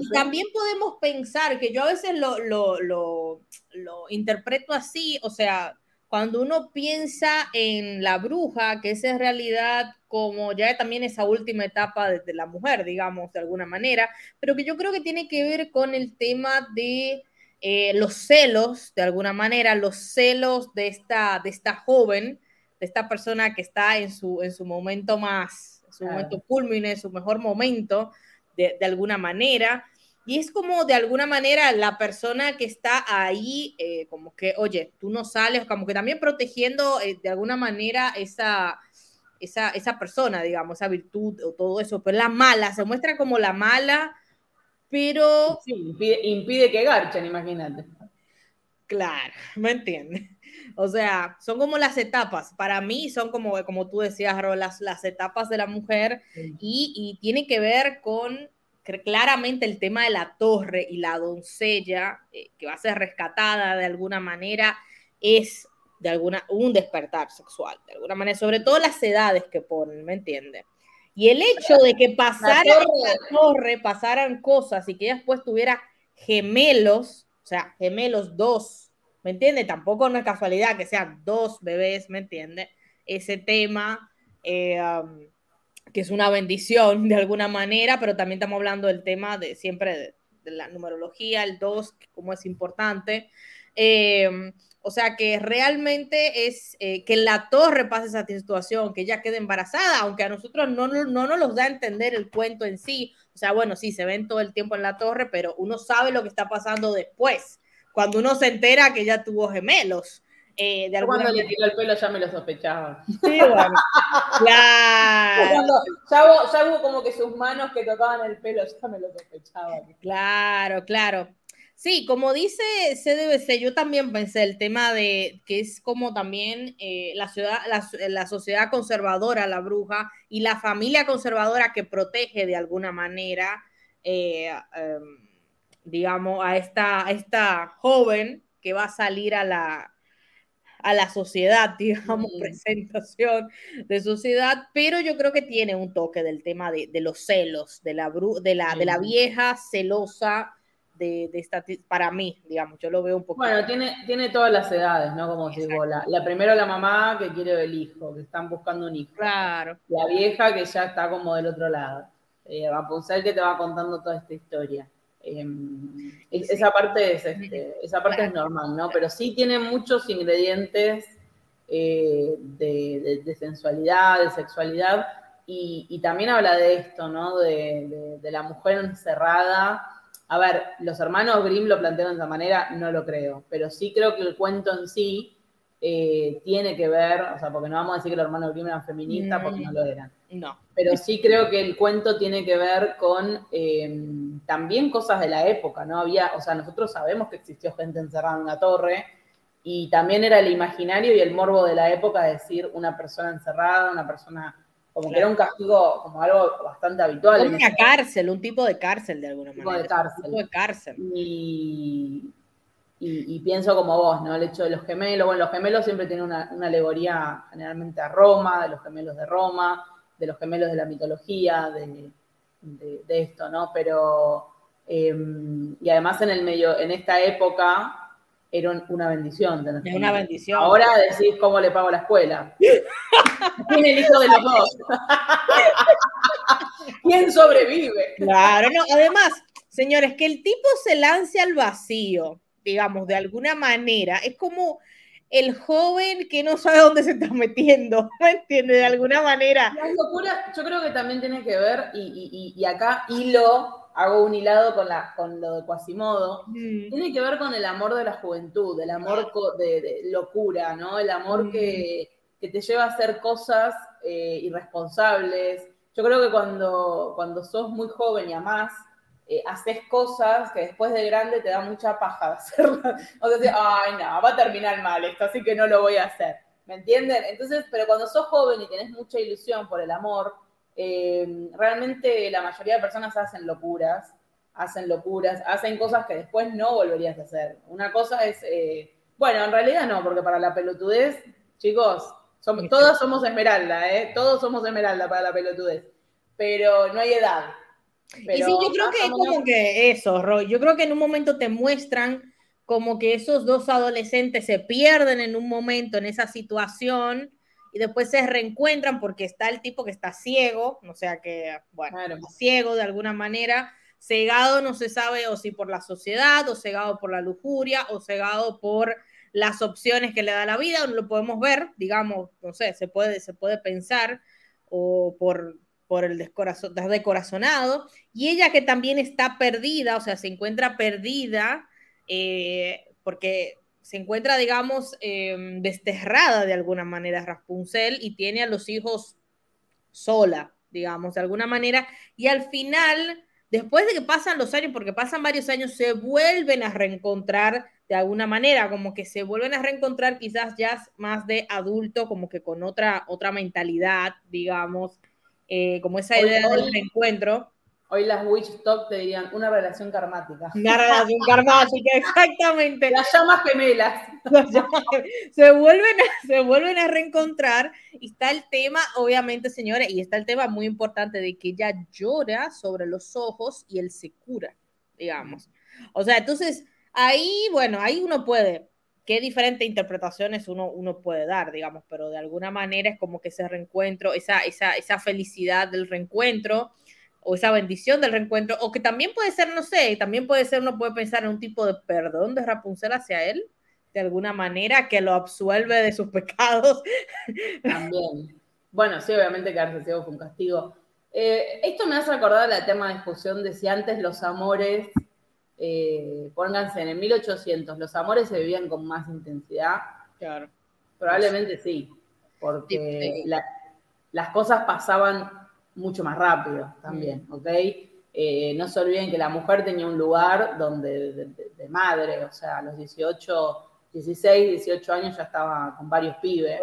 y también podemos pensar que yo a veces lo, lo, lo, lo interpreto así, o sea, cuando uno piensa en la bruja, que es en realidad como ya también esa última etapa de, la mujer, digamos, de alguna manera, pero que yo creo que tiene que ver con el tema de eh, los celos, de alguna manera, los celos de esta, de esta joven, de esta persona que está en su, en su momento más, en su momento culmine, en su mejor momento, de, de alguna manera, y es como de alguna manera la persona que está ahí, eh, como que, oye, tú no sales, como que también protegiendo eh, de alguna manera esa, esa, esa, persona, digamos, esa virtud o todo eso. Pero la mala, se muestra como la mala, pero... Sí, impide, que garchen, imagínate. Claro, ¿me entiendes? O sea, son como las etapas. Para mí son como, como tú decías, Ro, las, las etapas de la mujer y, y tiene que ver con claramente el tema de la torre y la doncella eh, que va a ser rescatada de alguna manera es de alguna un despertar sexual, de alguna manera, sobre todo las edades que ponen, ¿me entiendes? Y el hecho de que pasaran la torre, pasaran cosas y que ella después tuviera gemelos, o sea, gemelos dos, ¿me entiende? Tampoco no es casualidad que sean dos bebés, ¿me entiende? Ese tema, eh, um, que es una bendición de alguna manera, pero también estamos hablando del tema de siempre de, la numerología, el dos, cómo es importante. Eh, o sea que realmente es eh, que la torre pase esa situación, que ella quede embarazada, aunque a nosotros no, no, no nos da a entender el cuento en sí. O sea, bueno, sí, se ven todo el tiempo en la torre, pero uno sabe lo que está pasando después, cuando uno se entera que ella tuvo gemelos. Eh, de cuando le tiró el pelo ya me lo sospechaba. Sí, bueno. claro. Cuando ya hubo, como que sus manos que tocaban el pelo, ya me lo sospechaba. Claro, claro. Sí, como dice CDBC, yo también pensé el tema de que es como también eh, la, ciudad, la, sociedad conservadora, la bruja, y la familia conservadora que protege de alguna manera, eh, em, digamos, a esta, esta joven que va a salir a la, a la sociedad, digamos, presentación de sociedad, pero yo creo que tiene un toque del tema de, los celos, de la, de la, de la vieja celosa de, esta, para mí, digamos, yo lo veo un poco. Bueno, tiene, tiene todas las edades, ¿no? Como digo, la, la primera la mamá que quiere el hijo, que están buscando un hijo. Claro. La vieja que ya está como del otro lado. Eh, Rapunzel que te va contando toda esta historia. Em, esa parte es este, esa parte es normal, ¿no? Pero sí tiene muchos ingredientes eh, de, sensualidad, de sexualidad, y, también habla de esto, ¿no? De, de la mujer encerrada a ver, los hermanos Grimm lo plantearon de esa manera, no lo creo, pero sí creo que el cuento en sí eh, tiene que ver, o sea, porque no vamos a decir que los hermanos Grimm eran feministas, porque no lo eran. No. Pero sí creo que el cuento tiene que ver con eh, también cosas de la época, ¿no? Había, o sea, nosotros sabemos que existió gente encerrada en una torre y también era el imaginario y el morbo de la época decir una persona encerrada, una persona como que era un castigo, como algo bastante habitual. una cárcel, un tipo de cárcel de alguna manera. De cárcel. Un tipo de cárcel. Y, y, pienso como vos, ¿no? El hecho de los gemelos, bueno, los gemelos siempre tienen una, alegoría generalmente a Roma, de los gemelos de Roma, de los gemelos de la mitología, de, de, esto, ¿no? Pero, em, y además en el medio, en esta época, era una bendición. Es una bendición. Ahora decís cómo le pago la escuela. Tiene el hijo de los dos. ¿Quién sobrevive? Claro, no, además, señores, que el tipo se lance al vacío, digamos, de alguna manera, es como el joven que no sabe dónde se está metiendo, ¿me entiende? De alguna manera. La locura, yo creo que también tiene que ver, y, y, y acá hilo hago un hilado con, la, con lo de Quasimodo, mm. tiene que ver con el amor de la juventud, el amor de, locura, ¿no? El amor mm. que, te lleva a hacer cosas eh, irresponsables. Yo creo que cuando, cuando sos muy joven y amás, eh, haces cosas que después de grande te da mucha paja de hacerlas. O sea, ay, no, va a terminar mal esto, así que no lo voy a hacer. ¿Me entienden? Entonces, pero cuando sos joven y tenés mucha ilusión por el amor, eh, realmente la mayoría de personas hacen locuras, hacen locuras, hacen cosas que después no volverías a hacer. Una cosa es, eh, bueno, en realidad no, porque para la pelotudez, chicos, somos, todos somos esmeralda, ¿eh? Todos somos esmeralda para la pelotudez, pero no hay edad. y sí, yo creo que es como que eso, Roy, yo creo que en un momento te muestran como que esos dos adolescentes se pierden en un momento en esa situación y después se reencuentran porque está el tipo que está ciego, o sea que, bueno, ciego de alguna manera, cegado no se sabe o si por la sociedad, o cegado por la lujuria, o cegado por las opciones que le da la vida, no lo podemos ver, digamos, no sé, se puede, se puede pensar, o por, por el descorazonado, y ella que también está perdida, o sea, se encuentra perdida, eh, porque se encuentra, digamos, em, desterrada de alguna manera Rapunzel y tiene a los hijos sola, digamos, de alguna manera. Y al final, después de que pasan los años, porque pasan varios años, se vuelven a reencontrar de alguna manera, como que se vuelven a reencontrar quizás ya más de adulto, como que con otra, otra mentalidad, digamos, eh, como esa idea del reencuentro. Hoy las Witch Talk te dirían una relación karmática. Una relación karmática, exactamente. Las llamas gemelas. se, vuelven, se vuelven a reencontrar y está el tema, obviamente, señores, y está el tema muy importante de que ella llora sobre los ojos y él se cura, digamos. O sea, entonces, ahí, bueno, ahí uno puede, qué diferentes interpretaciones uno, uno puede dar, digamos, pero de alguna manera es como que ese reencuentro, esa, esa, esa felicidad del reencuentro o esa bendición del reencuentro, o que también puede ser, no sé, también puede ser, uno puede pensar en un tipo de perdón de Rapunzel hacia él, de alguna manera, que lo absuelve de sus pecados. También. Bueno, sí, obviamente quedarse ciego fue un castigo. Eh, esto me hace acordar la tema de discusión de si antes los amores, eh, pónganse en el 1800, los amores se vivían con más intensidad. Claro. Probablemente sí, porque las cosas pasaban mucho más rápido también, ¿ok? Eh, no se olviden que la mujer tenía un lugar donde de, madre, o sea, a los 18, 16, 18 años ya estaba con varios pibes,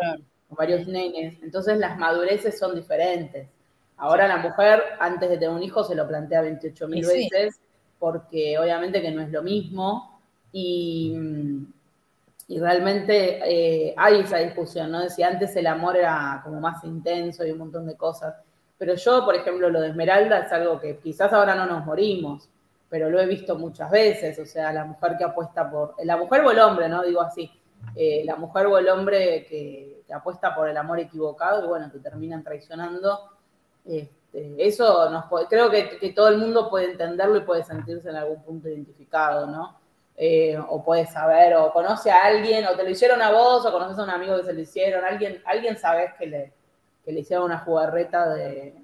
con varios nenes, entonces las madureces son diferentes. Ahora la mujer, antes de tener un hijo, se lo plantea 28 mil veces, porque obviamente que no es lo mismo, y, y realmente eh, hay esa discusión, ¿no? De si antes el amor era como más intenso y un montón de cosas. Pero yo, por ejemplo, lo de Esmeralda es algo que quizás ahora no nos morimos, pero lo he visto muchas veces, o sea, la mujer que apuesta por, la mujer o el hombre, ¿no? Digo así, eh, la mujer o el hombre que, apuesta por el amor equivocado y bueno, que terminan traicionando. Este, eso nos creo que, todo el mundo puede entenderlo y puede sentirse en algún punto identificado, ¿no? Eh, o puede saber, o conoce a alguien, o te lo hicieron a vos, o conoces a un amigo que se lo hicieron, alguien, alguien sabes que le, que le hicieron una jugarreta de,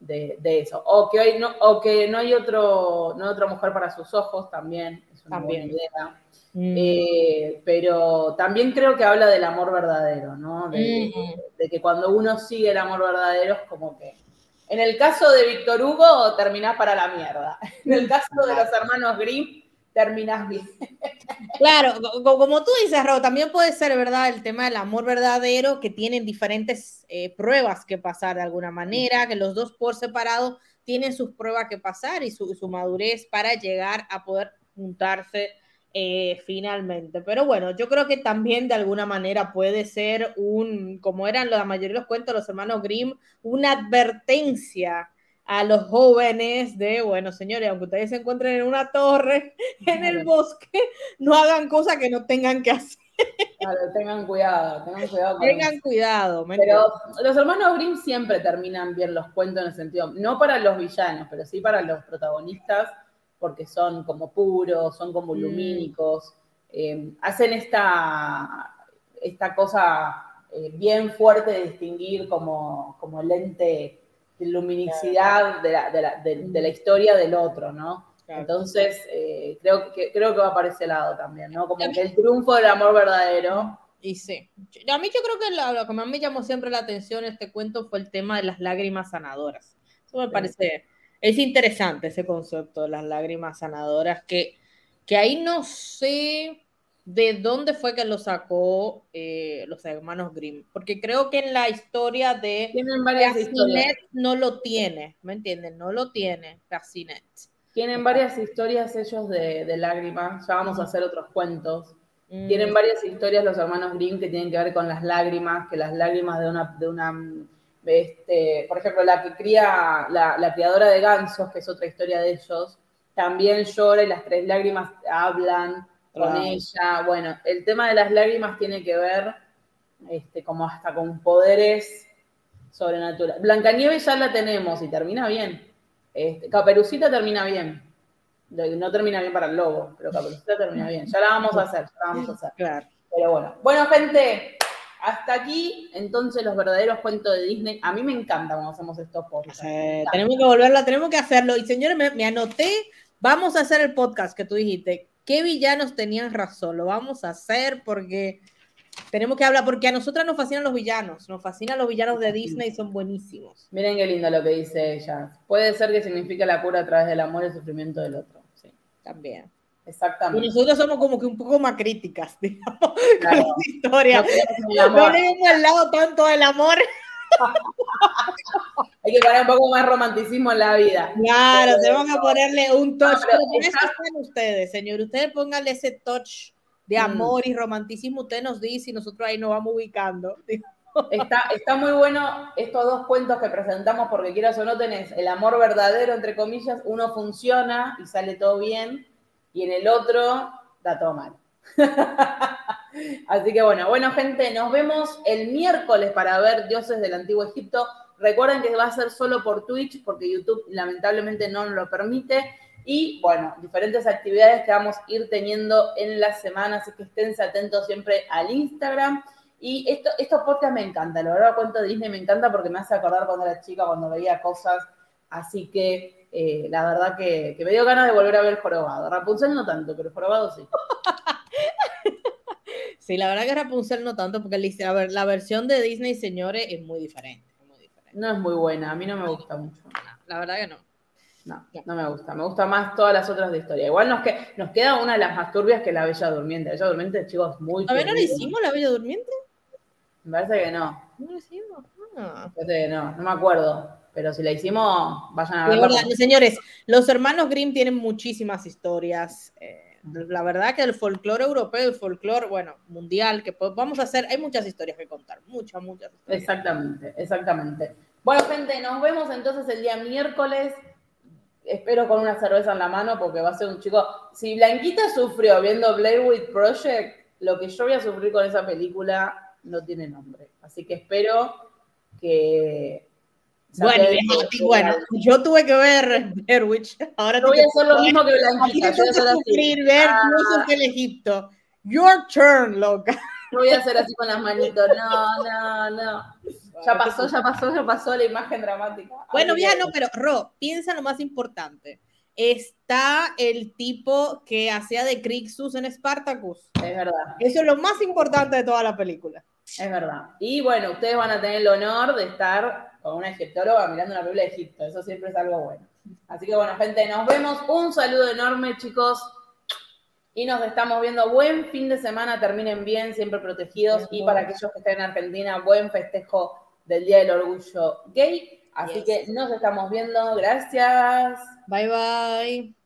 de, eso. O que, hoy no, o que no hay otro, no otra mujer para sus ojos, también es una buena idea. Mm. Eh, pero también creo que habla del amor verdadero, ¿no? De, mm. de, que cuando uno sigue el amor verdadero es como que. En el caso de Víctor Hugo, terminás para la mierda. En el caso de los hermanos Grimm, terminas bien. Claro, como tú dices, Ro, también puede ser, ¿verdad? El tema del amor verdadero, que tienen diferentes eh, pruebas que pasar de alguna manera, que los dos por separado tienen sus pruebas que pasar y su, madurez para llegar a poder juntarse eh, finalmente. Pero bueno, yo creo que también de alguna manera puede ser un, como eran la mayoría de los cuentos los hermanos Grimm, una advertencia a los jóvenes de, bueno, señores, aunque ustedes se encuentren en una torre, en el bosque, no hagan cosas que no tengan que hacer. Claro, tengan cuidado, tengan cuidado. tengan cuidado. Pero los hermanos Grimm siempre terminan bien los cuentos en el sentido, no para los villanos, pero sí para los protagonistas, porque son como puros, son como mm. lumínicos, eh, hacen esta, esta cosa eh, bien fuerte de distinguir como, como el ente luminicidad de la, de, la, de, la, historia del otro, ¿no? Entonces, eh, creo, que, creo que va para ese lado también, ¿no? Como que el triunfo del amor verdadero. Y sí. A mí yo creo que lo, que más me llamó siempre la atención en este cuento fue el tema de las lágrimas sanadoras. Eso me parece, es interesante ese concepto de las lágrimas sanadoras, que, que ahí no sé de dónde fue que lo sacó eh, los hermanos Grimm, porque creo que en la historia de Tienen varias historias. no lo tiene, ¿me entienden? No lo tiene Cassinet. Tienen varias historias ellos de, lágrimas, ya vamos a hacer otros cuentos. Mm. Tienen varias historias los hermanos Grimm que tienen que ver con las lágrimas, que las lágrimas de una, de una este, por ejemplo, la que cría, la, la criadora de gansos, que es otra historia de ellos, también llora y las tres lágrimas hablan con ella. Bueno, el tema de las lágrimas tiene que ver este, como hasta con poderes sobrenaturales. Blancanieves ya la tenemos y termina bien. Este, Caperucita termina bien. No termina bien para el lobo, pero Caperucita termina bien. Ya la vamos a hacer, ya la vamos a hacer. Claro. Pero bueno. Bueno, gente, hasta aquí, entonces, los verdaderos cuentos de Disney. A mí me encanta cuando hacemos estos podcasts. tenemos que volverla, tenemos que hacerlo. Y señores, me, me, anoté, vamos a hacer el podcast que tú dijiste qué villanos tenían razón. Lo vamos a hacer porque tenemos que hablar, porque a nosotras nos fascinan los villanos, nos fascinan los villanos de Disney, son buenísimos. Miren qué lindo lo que dice ella. Puede ser que signifique la cura a través del amor y el sufrimiento del otro. Sí, también. Exactamente. Y nosotros somos como que un poco más críticas, digamos, con la historia. No, no le al lado tanto del amor. Hay que poner un poco más romanticismo en la vida. Claro, tenemos que ponerle un touch. pero con eso están ustedes, señor. Ustedes pónganle ese touch de mm. amor y romanticismo. Usted nos dice y nosotros ahí nos vamos ubicando. Está, está muy bueno estos dos cuentos que presentamos porque quieras o no tenés el amor verdadero, entre comillas, uno funciona y sale todo bien y en el otro da todo mal. Así que bueno, bueno gente, nos vemos el miércoles para ver Dioses del Antiguo Egipto. Recuerden que va a ser solo por Twitch porque YouTube lamentablemente no lo permite. Y bueno, diferentes actividades que vamos a ir teniendo en la semana, así que estén atentos siempre al Instagram. Y esto, estos podcasts me encantan, la verdad cuento Disney me encanta porque me hace acordar cuando era chica, cuando veía cosas, así que eh, la verdad que, me dio ganas de volver a ver Jorobado. Rapunzel no tanto, pero Jorobado sí. Sí, la verdad que Rapunzel no tanto, porque la, la versión de Disney, señores, es muy diferente, No es muy buena, a mí no me gusta mucho. la verdad que no. No, no me gusta. Me gusta más todas las otras de historia. Igual nos, que, nos queda una de las más turbias que la Bella Durmiente. La Bella Durmiente, chicos, muy. ¿A ver, no la hicimos la Bella Durmiente? Me parece que no. ¿No la hicimos? Ah. Me parece que no, no me acuerdo. Pero si la hicimos, vayan a verla. Señores, los hermanos Grimm tienen muchísimas historias. Eh, la verdad que el folclore europeo, el folclore, bueno, mundial, que vamos a hacer, hay muchas historias que contar, muchas, muchas historias. Exactamente, exactamente. Bueno, gente, nos vemos entonces el día miércoles. Espero con una cerveza en la mano porque va a ser un chico. Si Blanquita sufrió viendo Blair Witch Project, lo que yo voy a sufrir con esa película no tiene nombre. Así que espero que bueno, bueno, yo tuve que ver Berwich. Ahora voy a hacer lo mismo que Blanquita. Yo voy a así. ver ah. el Egipto. Your turn, loca. No voy a hacer así con las manitos. No, no, no. Ya pasó, ya pasó, ya pasó la imagen dramática. Bueno, ya no, pero Ro, piensa lo más importante. Está el tipo que hacía de Crixus en Spartacus. Es verdad. Eso es lo más importante de toda la película. Es verdad. Y bueno, ustedes van a tener el honor de estar con una egiptóloga mirando una película de Egipto. Eso siempre es algo bueno. Así que bueno, gente, nos vemos. Un saludo enorme, chicos. Y nos estamos viendo. Buen fin de semana. Terminen bien, siempre protegidos. Y para aquellos que estén en Argentina, buen festejo del Día del Orgullo Gay. Así que nos estamos viendo. Gracias. Bye, bye.